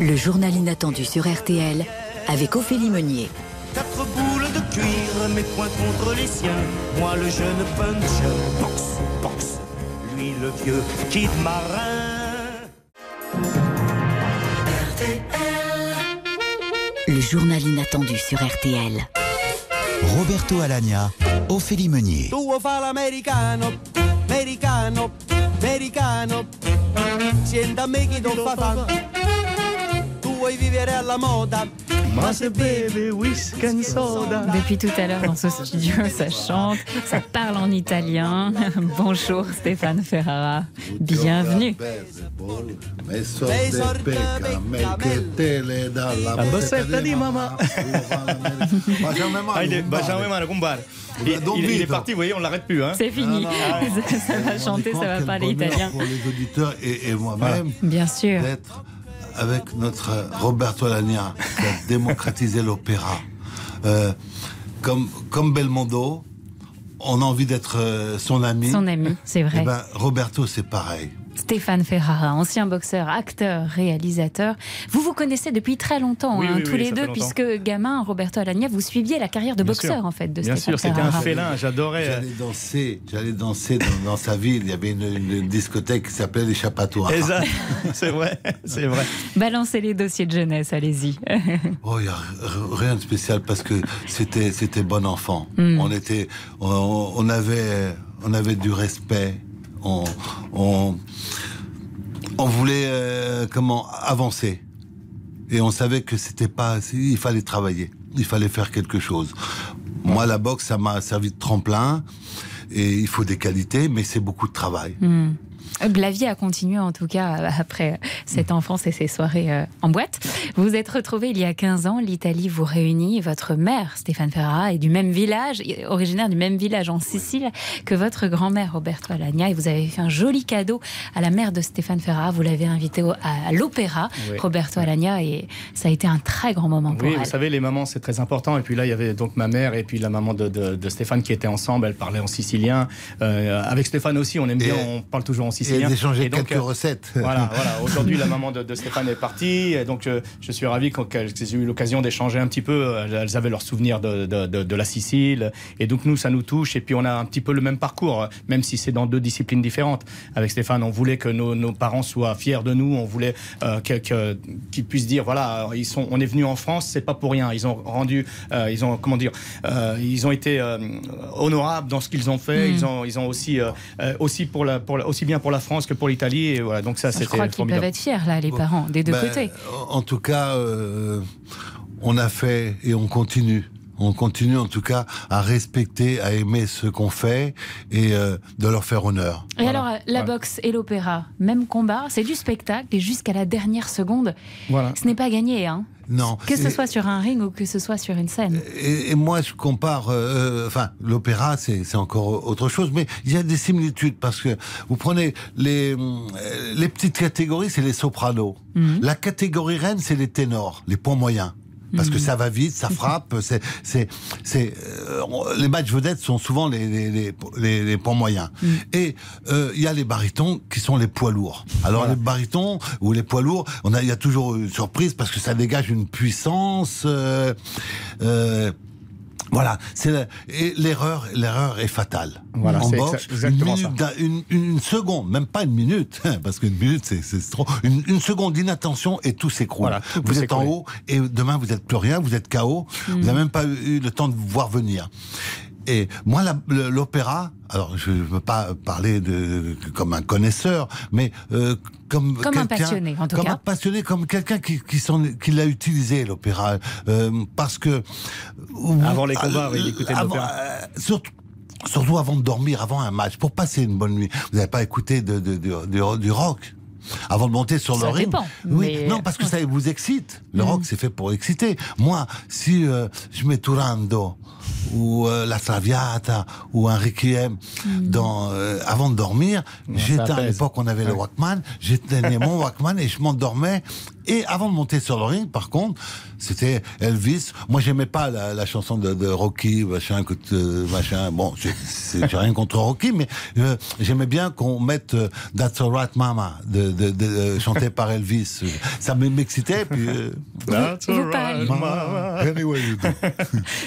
S2: Le journal inattendu sur RTL avec Ophélie Meunier.
S16: Quatre boules de cuir, mes poings contre les siens. Moi le jeune puncher, boxe, boxe. Lui le vieux kid marin. RTL.
S2: Le journal inattendu sur RTL.
S1: Roberto Alagna, Ophélie Meunier.
S22: Tu americano, americano. Americano. Sienta a me chi non fa fa. Tu vuoi vivere alla moda.
S3: Depuis tout à l'heure dans ce studio, ça chante, ça parle en italien. *laughs* Bonjour Stéphane Ferrara, bienvenue.
S14: Ah, il est. Il, il- il est parti, vous voyez, on l'arrête plus. Hein.
S3: C'est fini, ça, *laughs* ça va chanter, ça va parler italien.
S23: Pour les auditeurs et, et moi-même,
S3: Bien sûr.
S23: d'être avec notre Roberto Alagna qui a *laughs* démocratisé l'opéra. Euh, comme, comme Belmondo, on a envie d'être euh, son ami.
S3: Son ami, c'est vrai.
S23: Eh ben, Roberto, c'est pareil.
S3: Stéphane Ferrara, ancien boxeur, acteur, réalisateur. Vous vous connaissez depuis très longtemps,
S14: Oui,
S3: hein,
S14: oui,
S3: tous
S14: oui,
S3: les deux, puisque gamin, Roberto Alagna, vous suiviez la carrière de
S23: Bien
S3: boxeur
S23: sûr.
S3: en fait de
S23: Bien
S3: Stéphane
S23: sûr, c'était un
S3: Ferrara.
S23: félin,
S14: j'adorais.
S23: J'allais danser, j'allais danser dans, dans sa ville. Il y avait une, une discothèque qui s'appelait l'échappatoire.
S14: Exact. *laughs* C'est vrai, c'est vrai.
S3: Balancez les dossiers de jeunesse, allez-y.
S23: Oh, il n'y a rien de spécial parce que c'était c'était bon enfant.
S3: Mm.
S23: On était, on, on avait, on avait du respect. On, voulait euh, comment avancer et on savait que c'était pas, il fallait travailler, il fallait faire quelque chose. Moi, la boxe, ça m'a servi de tremplin et il faut des qualités, mais c'est beaucoup de travail.
S3: Hmm. La vie a continué en tout cas après cette enfance et ces soirées euh, en boîte. Vous êtes retrouvé il y a 15 ans, l'Italie vous réunit, votre mère Stéphane Ferrara est du même village, originaire du même village en Sicile que votre grand-mère Roberto Alagna et vous avez fait un joli cadeau à la mère de Stéphane Ferrara, vous l'avez invité au- à, à l'opéra
S14: Oui.
S3: Roberto Alagna et ça a été un très grand moment pour
S14: Oui,
S3: elle.
S14: vous savez, les mamans, c'est très important. Et puis là, il y avait donc ma mère et puis la maman de, de- de Stéphane qui étaient ensemble. Elle parlait en sicilien. Euh, avec Stéphane aussi, on aime bien, on parle toujours en sicilien.
S23: Échangeaient
S14: donc,
S23: quelques
S14: euh,
S23: recettes.
S14: Voilà, *laughs* voilà. Aujourd'hui, la maman de, de Stéphane est partie. Et donc, euh, je suis ravi qu'elles aient eu l'occasion d'échanger un petit peu. Elles elles avaient leurs souvenirs de, de- de- de la Sicile. Et donc, nous, ça nous touche. Et puis, on a un petit peu le même parcours, euh, même si c'est dans deux disciplines différentes. Avec Stéphane, on voulait que nos, nos parents soient fiers de nous. On voulait euh, qu'ils puissent dire, voilà, ils sont, on est venu en France, c'est pas pour rien. Ils ont rendu, euh, ils ont, comment dire, euh, ils ont été euh, honorables dans ce qu'ils ont fait.
S3: Mm.
S14: Ils ont, ils ont aussi, euh, euh, aussi pour la, pour la- aussi bien pour la France que pour l'Italie. Et voilà, donc ça,
S3: Je
S14: c'était
S3: crois qu'ils peuvent être fiers là, les parents, des deux
S23: Ben,
S3: côtés.
S23: En tout cas, euh, on a fait et on continue. On continue en tout cas à respecter, à aimer ce qu'on fait et euh, de leur faire honneur.
S3: Et alors, euh, la boxe et l'opéra, même combat, c'est du spectacle et jusqu'à la dernière seconde,
S23: Voilà.
S3: ce n'est pas gagné. Hein.
S23: Non.
S3: Que ce
S23: Et-
S3: soit sur un ring ou que ce soit sur une scène.
S23: Et, et moi, je compare. euh, Enfin, l'opéra, c'est c'est encore autre chose, mais il y a des similitudes parce que vous prenez les euh, les petites catégories, c'est les sopranos. La catégorie reine, c'est les ténors, les points moyens. Parce que ça va vite, ça frappe. *laughs* C'est, c'est, c'est, euh, les matchs vedettes sont souvent les les, les, les, les points moyens. Et euh, il y a les barytons qui sont les poids lourds. Alors les barytons ou les poids lourds, on a, il y a toujours une surprise parce que ça dégage une puissance. euh, euh, voilà, c'est la- et l'erreur, l'erreur est fatale.
S14: Voilà,
S23: en boxe,
S14: exactement
S23: une, minute une, seconde, même pas une minute, *laughs* parce qu'une minute c'est c'est trop. Une, une seconde d'inattention et tout s'écroule.
S14: Voilà,
S23: vous êtes en haut et demain vous êtes plus rien, vous êtes KO. Vous
S14: Mhm.
S23: n'avez même pas eu le temps de vous voir venir. Et moi, l'opéra, alors je ne veux pas parler de, comme un connaisseur, mais euh, comme
S3: Comme un passionné, en tout
S23: comme
S3: cas.
S23: un passionné, comme quelqu'un qui, qui, l'a utilisé l'opéra, euh, parce que
S14: Avant les combats, il écoutait l'opéra.
S23: euh, surtout. Surtout avant de dormir, avant un match, pour passer une bonne nuit. Vous n'avez pas écouté de, de- de- du- du rock? Avant de monter sur
S3: Ça
S23: le ring?
S3: dépend,
S23: Oui,
S3: mais-
S23: non, parce que ça vous excite. Le
S3: Mhm.
S23: rock, c'est fait pour exciter. Moi, si euh, je mets Turando ou euh, La Traviata ou un Requiem dans, euh, avant de dormir, j'étais à l'époque, on avait le. Walkman, j'éteignais mon Walkman et je m'endormais. Et avant de monter sur le ring, par contre, c'était Elvis. Moi, j'aimais pas la, la chanson de, de Rocky, machin, que, euh, machin. Bon, j'ai- rien contre Rocky, mais euh, j'aimais bien qu'on mette euh, That's Alright Mama, de, de, de- chanté par Elvis. Ça m'excitait. Puis, euh,
S14: That's
S3: alright,
S23: Mama. Anyway, you do.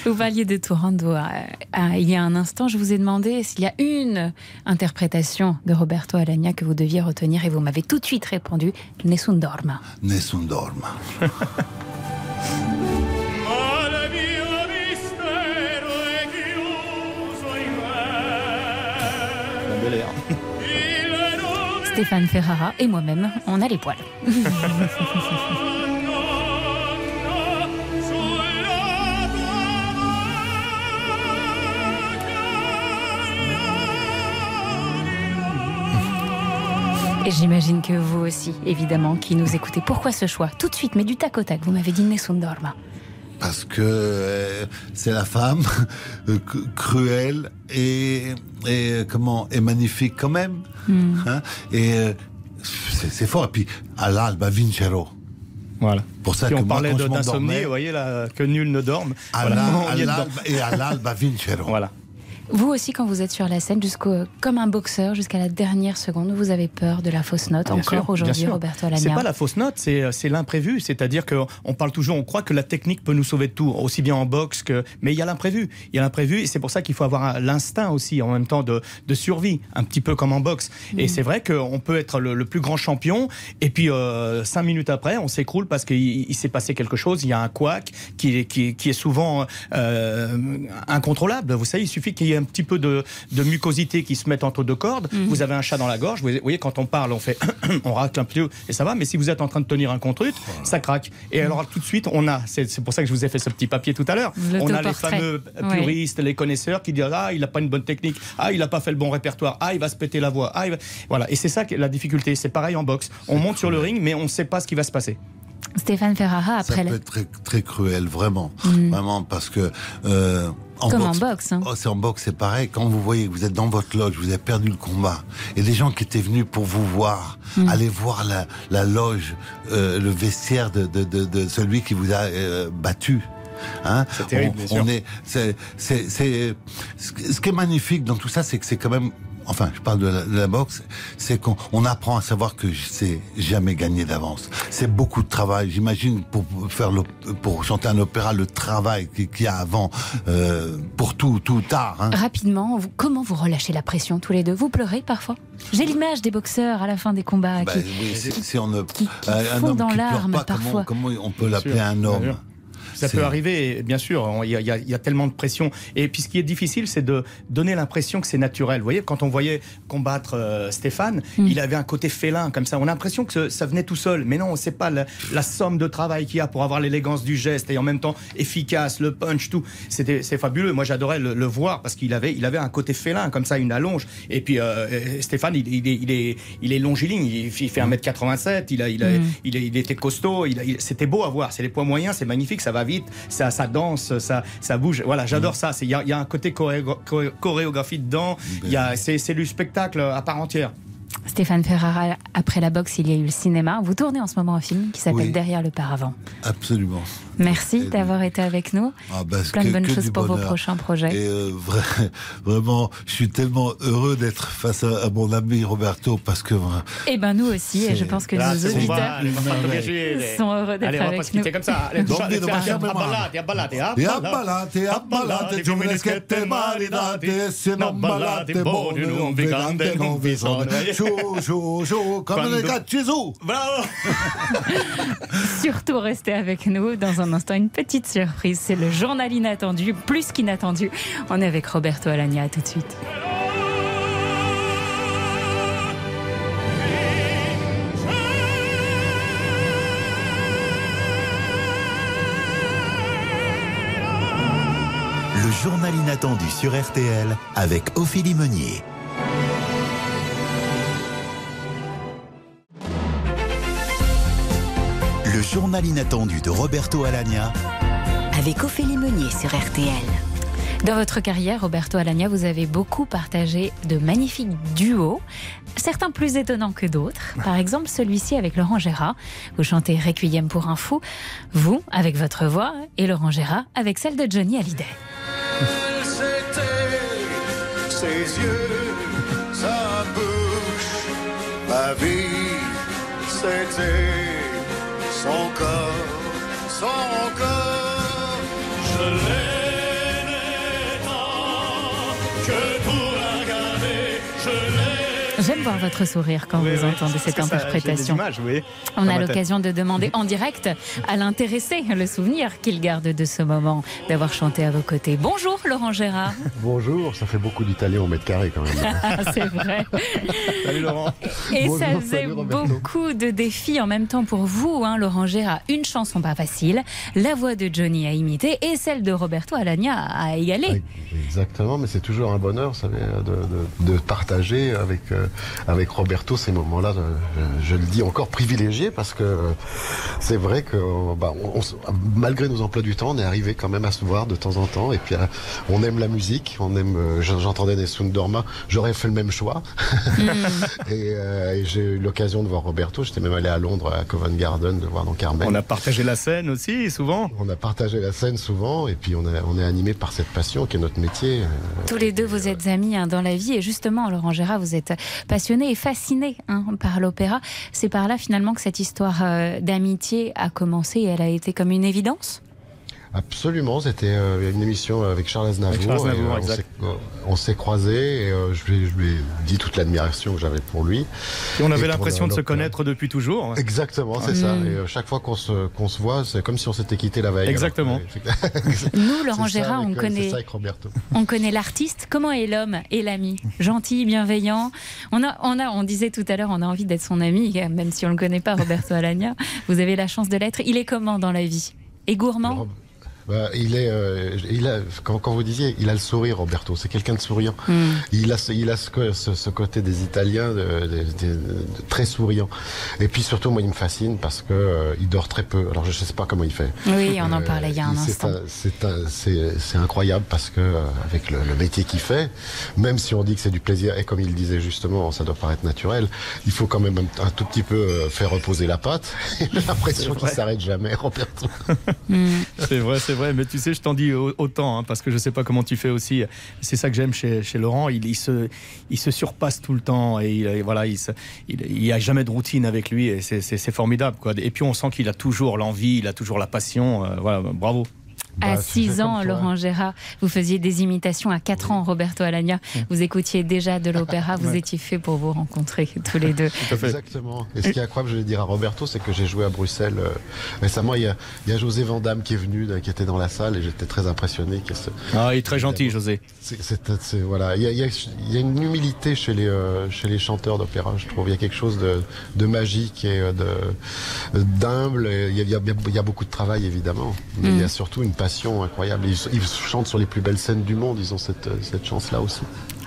S3: Vous parliez de il y a un instant, je vous ai demandé s'il y a une interprétation de Roberto Alagna que vous deviez retenir et vous m'avez tout de suite répondu Nessun dorma.
S23: Nessun dorma.
S3: Stéphane Ferrara et moi-même, on a les poils. *laughs* Et j'imagine que vous aussi, évidemment, qui nous écoutez. Pourquoi ce choix Tout de suite, mais du tac au tac, vous m'avez dit Nessun Dorma.
S23: Parce que euh, c'est la femme euh, cru- cruelle et, et euh, comment et magnifique quand même.
S3: Hmm.
S23: hein. et euh, c'est fort. Et puis à l'alba vincero.
S14: Voilà.
S23: Pour ça que
S14: on parlait d'insomnie, vous voyez là, que nul ne dorme.
S23: à
S14: Voilà,
S23: à et à l'alba vincero.
S14: Voilà.
S3: Vous aussi, quand vous êtes sur la scène, jusqu'au, comme un boxeur, jusqu'à la dernière seconde, vous avez peur de la fausse note
S14: Bien
S3: encore aujourd'hui. Roberto
S14: C'est
S3: Alagna.
S14: pas la fausse note, c'est c'est l'imprévu. C'est-à-dire qu'on parle toujours, on croit que la technique peut nous sauver de tout, aussi bien en boxe que. Mais il y a l'imprévu. Il y a l'imprévu et c'est pour ça qu'il faut avoir l'instinct aussi, en même temps, de, de survie, un petit peu comme en boxe. Et
S3: Mm.
S14: c'est vrai qu'on peut être le, le plus grand champion et puis euh, cinq minutes après, on s'écroule parce qu'il il s'est passé quelque chose. Il y a un couac qui, qui, est- qui est souvent euh, incontrôlable. Vous savez, il suffit qu'il y ait un petit peu de, de mucosité qui se mette entre deux cordes.
S3: Mm.
S14: Vous avez un chat dans la gorge. Vous voyez, quand on parle, on fait, *coughs* on racle un peu et ça va. Mais si vous êtes en train de tenir un contre ça craque. Et alors tout de suite, on a. C'est pour ça que je vous ai fait ce petit papier tout à l'heure. On a les fameux
S3: Ouais.
S14: puristes, les connaisseurs qui disent ah il a pas une bonne technique, ah il a pas fait le bon répertoire, ah il va se péter la voix, ah il va- voilà. Et c'est ça la difficulté. C'est pareil en boxe. On monte sur le ring, mais on ne sait pas ce qui va se passer.
S3: Stéphane Ferrara,
S23: Ça
S3: après
S23: peut
S3: la...
S23: être très, très cruel, vraiment.
S3: Mm.
S23: Vraiment, parce que. euh, en
S3: Comme
S23: boxe,
S3: en boxe, hein.
S23: Oh, c'est en boxe, c'est pareil. Quand vous voyez que vous êtes dans votre loge, vous avez perdu le combat, et des gens qui étaient venus pour vous voir,
S3: Mm.
S23: aller voir la, la loge, euh, le vestiaire de, de, de, de celui qui vous a euh, battu. Hein
S14: C'est terrible,
S23: on,
S14: bien sûr.
S23: on est, c'est, c'est, c'est- ce qui est magnifique dans tout ça, c'est que c'est quand même, enfin, je parle de la, de la boxe, c'est qu'on on apprend à savoir que c'est jamais gagné d'avance. C'est beaucoup de travail. J'imagine pour faire le, pour chanter un opéra, le travail qu'il y a avant, euh, pour tout, tout art. Hein.
S3: Rapidement, vous- comment vous relâchez la pression tous les deux? Vous pleurez parfois? J'ai l'image des boxeurs à la fin des combats
S23: Bah
S3: qui,
S23: oui, si, si on ne,
S3: qui
S23: un
S3: font
S23: homme
S3: dans
S23: qui pleure
S3: l'arme
S23: pas,
S3: parfois.
S23: Comment, comment on peut l'appeler un
S14: bien
S23: homme?
S14: sûr. Ça peut arriver, bien sûr. Il y, a- y y tellement de pression. Et puis, ce qui est difficile, c'est de donner l'impression que c'est naturel. Vous voyez, quand on voyait combattre euh, Stéphane,
S3: Mm.
S14: il avait un côté félin comme ça. On a l'impression que ce- ça venait tout seul. Mais non, c'est pas la, la somme de travail qu'il y a pour avoir l'élégance du geste et en même temps efficace, le punch, tout. C'était, c'est fabuleux. Moi, j'adorais le, le voir parce qu'il avait, il avait un côté félin comme ça, une allonge. Et puis, euh, Stéphane, il, il est, il est, il est longiligne. Il, il fait 1m87. Il a, il a,
S3: Mm.
S14: il, est- il était costaud. Il a- il- c'était beau à voir. C'est les poids moyens. C'est magnifique. Ça va vite. Ça, ça danse. Ça, ça bouge. Voilà, j'adore ça. C'est- Il y a, il y a un côté choré- chorégraphie dedans. Il y a, c'est, c'est du spectacle à part entière.
S3: Stéphane Ferrara, après la boxe, il y a eu le cinéma. Vous tournez en ce moment un film qui s'appelle
S23: Oui.
S3: Derrière le paravent.
S23: Absolument.
S3: Merci d'avoir été avec nous.
S23: Ah bah,
S3: Plein de bonnes choses pour vos prochains projets.
S23: Et euh, vra- *laughs* vraiment, je suis tellement heureux d'être face à, à mon ami Roberto parce que.
S3: Eh ben nous aussi, et je pense que nos auditeurs sont heureux d'être
S14: Allez, on va pas
S3: avec
S14: se
S3: nous.
S14: quitter comme ça. Allez,
S23: E sono. Giù, giù, giù, come
S14: Quando-
S23: le cacci su.
S14: Bravo *laughs*
S3: Surtout restez avec nous. Dans un instant, une petite surprise. C'est le journal inattendu, plus qu'inattendu. On est avec Roberto Alagna. À tout de suite.
S1: Le journal inattendu sur RTL avec Ophélie Meunier. Le journal inattendu de Roberto Alagna
S2: Avec Ophélie Meunier sur RTL.
S3: Dans votre carrière, Roberto Alagna, vous avez beaucoup partagé de magnifiques duos, certains plus étonnants que d'autres. Par exemple, celui-ci avec Laurent Gérard. Vous chantez Requiem pour un fou, vous avec votre voix, et Laurent Gérard avec celle de Johnny Hallyday.
S24: C'était ses yeux, sa bouche, ma vie, c'était son corps, son corps. Je l'aimais tant que pour
S3: J'aime voir votre sourire quand
S14: Oui,
S3: vous
S14: oui,
S3: entendez cette
S14: ça,
S3: interprétation.
S14: images, oui,
S3: On a l'occasion de demander en direct à l'intéressé le souvenir qu'il garde de ce moment d'avoir chanté à vos côtés. Bonjour Laurent Gérard. *laughs*
S25: Bonjour, ça fait beaucoup d'Italiens au mètre carré quand même. *laughs*
S3: C'est vrai.
S25: Salut Laurent.
S3: Et
S25: Bonjour,
S3: ça faisait beaucoup de défis en même temps pour vous, hein, Laurent Gérard. Une chanson pas facile, la voix de Johnny à imiter et celle de Roberto Alagna à égaler.
S25: Exactement, mais c'est toujours un bonheur, vous savez, de, de- de partager avec, euh, avec Roberto ces moments-là. euh, Je, je le dis encore privilégiés parce que euh, c'est vrai que bah, on- on se- malgré nos emplois du temps, on est arrivé quand même à se voir de temps en temps. Et puis euh, on aime la musique, on aime. j'en- J'entendais Nessun Dorma, j'aurais fait le même choix. *laughs* et euh, et j'ai eu l'occasion de voir Roberto. J'étais même allé à Londres à Covent Garden de voir dans Carmen.
S14: On a partagé la scène aussi, souvent?
S25: On a partagé la scène souvent, et puis on, est- on est animé par cette passion qui est notre métier.
S3: Tous les deux, vous êtes amis hein, dans la vie et justement, Laurent Gérard, vous êtes passionné et fasciné hein, par l'opéra. C'est par là finalement que cette histoire euh, d'amitié a commencé et elle a été comme une évidence
S25: Absolument, c'était euh, une émission avec Charles Aznavour.
S14: Avec Charles Aznavour,
S25: et, euh, on
S14: exact.
S25: s'est- euh, on s'est croisés et euh, je, lui, ai- je lui ai dit toute l'admiration que j'avais pour lui.
S14: Et on avait l'impression de se connaître depuis toujours.
S25: Exactement, c'est ça. Et euh, chaque fois qu'on se, qu'on se voit, c'est comme si on s'était quitté la veille.
S14: Exactement.
S25: Alors *laughs*
S3: Nous, Laurent
S25: C'est ça
S3: Gérard, on connaît-
S25: C'est ça avec Roberto.
S3: On connaît l'artiste. Comment est l'homme et l'ami Gentil, bienveillant. On a, on a, on disait tout à l'heure, on a envie d'être son ami, *laughs* même si on le connaît pas, Roberto Alagna. Vous avez la chance de l'être. Il est comment dans la vie? Et gourmand?
S25: Bah, il est, euh, il a, quand, quand vous disiez, il a le sourire, Roberto. C'est quelqu'un de souriant.
S3: Hmm.
S25: Il a, ce, il a ce, ce, ce côté des Italiens, de, de- de- de- très souriant. Et puis surtout, moi, il me fascine parce que euh, il dort très peu. Alors, je sais pas comment il fait.
S3: Oui, on en
S25: Euh,
S3: parlait il y a un
S25: c'est
S3: instant.
S25: un- C'est un- c'est- c'est incroyable parce que euh, avec le, le métier qu'il fait, même si on dit que c'est du plaisir et comme il disait justement, ça doit paraître naturel, il faut quand même un, un tout petit peu euh, faire reposer la pâte. J'ai *laughs* l'impression qu'il s'arrête jamais, Roberto.
S14: C'est vrai, c'est vrai. Mais tu sais, je t'en dis au- autant, hein, parce que je sais pas comment tu fais aussi. C'est ça que j'aime chez, chez Laurent. Il, se, il se surpasse tout le temps et, il, voilà, il, se- il, il y a jamais de routine avec lui et c'est formidable. Quoi. Et puis on sent qu'il a toujours l'envie, il a toujours la passion. euh, voilà, bravo.
S3: À
S25: Bah,
S3: 6 ans, Laurent Gérard, vous faisiez des imitations. À 4 ans, Roberto Alagna, vous écoutiez déjà de l'opéra. Vous
S25: Ouais.
S3: étiez fait pour vous rencontrer tous les deux. *laughs*
S25: Exactement. Et ce qui est incroyable, je vais dire à Roberto, c'est que j'ai joué à Bruxelles euh, récemment. Il y, a, il y a José Vandamme qui est venu, là, qui était dans la salle, et j'étais très impressionné.
S14: Ah, il est très gentil, José.
S25: C'est- voilà. il, y a, il y une humilité chez les, euh, chez les chanteurs d'opéra, je trouve. Il y a quelque chose de, de magique et euh, de- d'humble. y a- il y a beaucoup de travail, évidemment. Mais
S3: Mm.
S25: il y a surtout une passion incroyable. Ils, chantent sur les plus belles scènes du monde. Ils ont cette, cette chance-là aussi.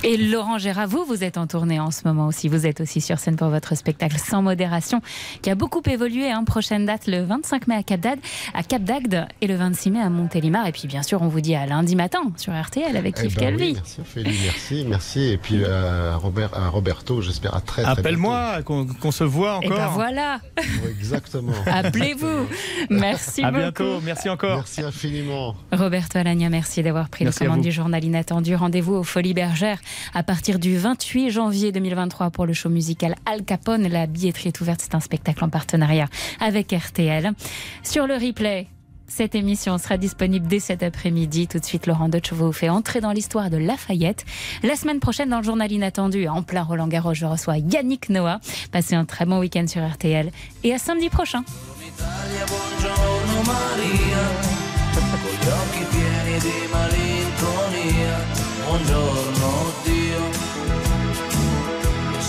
S3: Et Laurent Gérard, vous, vous êtes en tournée en ce moment aussi. Vous êtes aussi sur scène pour votre spectacle Sans modération, qui a beaucoup évolué. Hein. Prochaine date le 25 mai à Cap d'Agde, à Cap d'Agde et le 26 mai à Montélimar. Et puis, bien sûr, on vous dit à lundi matin sur RTL avec
S25: Eh
S3: Yves
S25: ben oui,
S3: Calvi.
S25: merci Ophélie, merci, merci. Et puis euh, à, Robert, à Roberto, j'espère à très très
S14: Appelle-moi, qu'on qu'on se voit
S3: Et
S14: encore.
S3: ben voilà. *laughs*
S25: Exactement.
S3: appelez-vous. Merci
S14: À
S3: beaucoup.
S14: bientôt, merci encore.
S25: Merci infiniment.
S3: Roberto Alagna, merci d'avoir pris
S14: Merci
S3: le commande du journal inattendu. Rendez-vous aux Folies Bergères à partir du 28 janvier 2023 pour le show musical Al Capone. La billetterie est ouverte. C'est un spectacle en partenariat avec RTL. Sur le replay, cette émission sera disponible dès cet après-midi. Tout de suite, Laurent Deutsch vous fait entrer dans l'histoire de Lafayette. La semaine prochaine, dans le journal inattendu, en plein Roland Garros, je reçois Yannick Noah. Passez un très bon week-end sur RTL et à samedi prochain.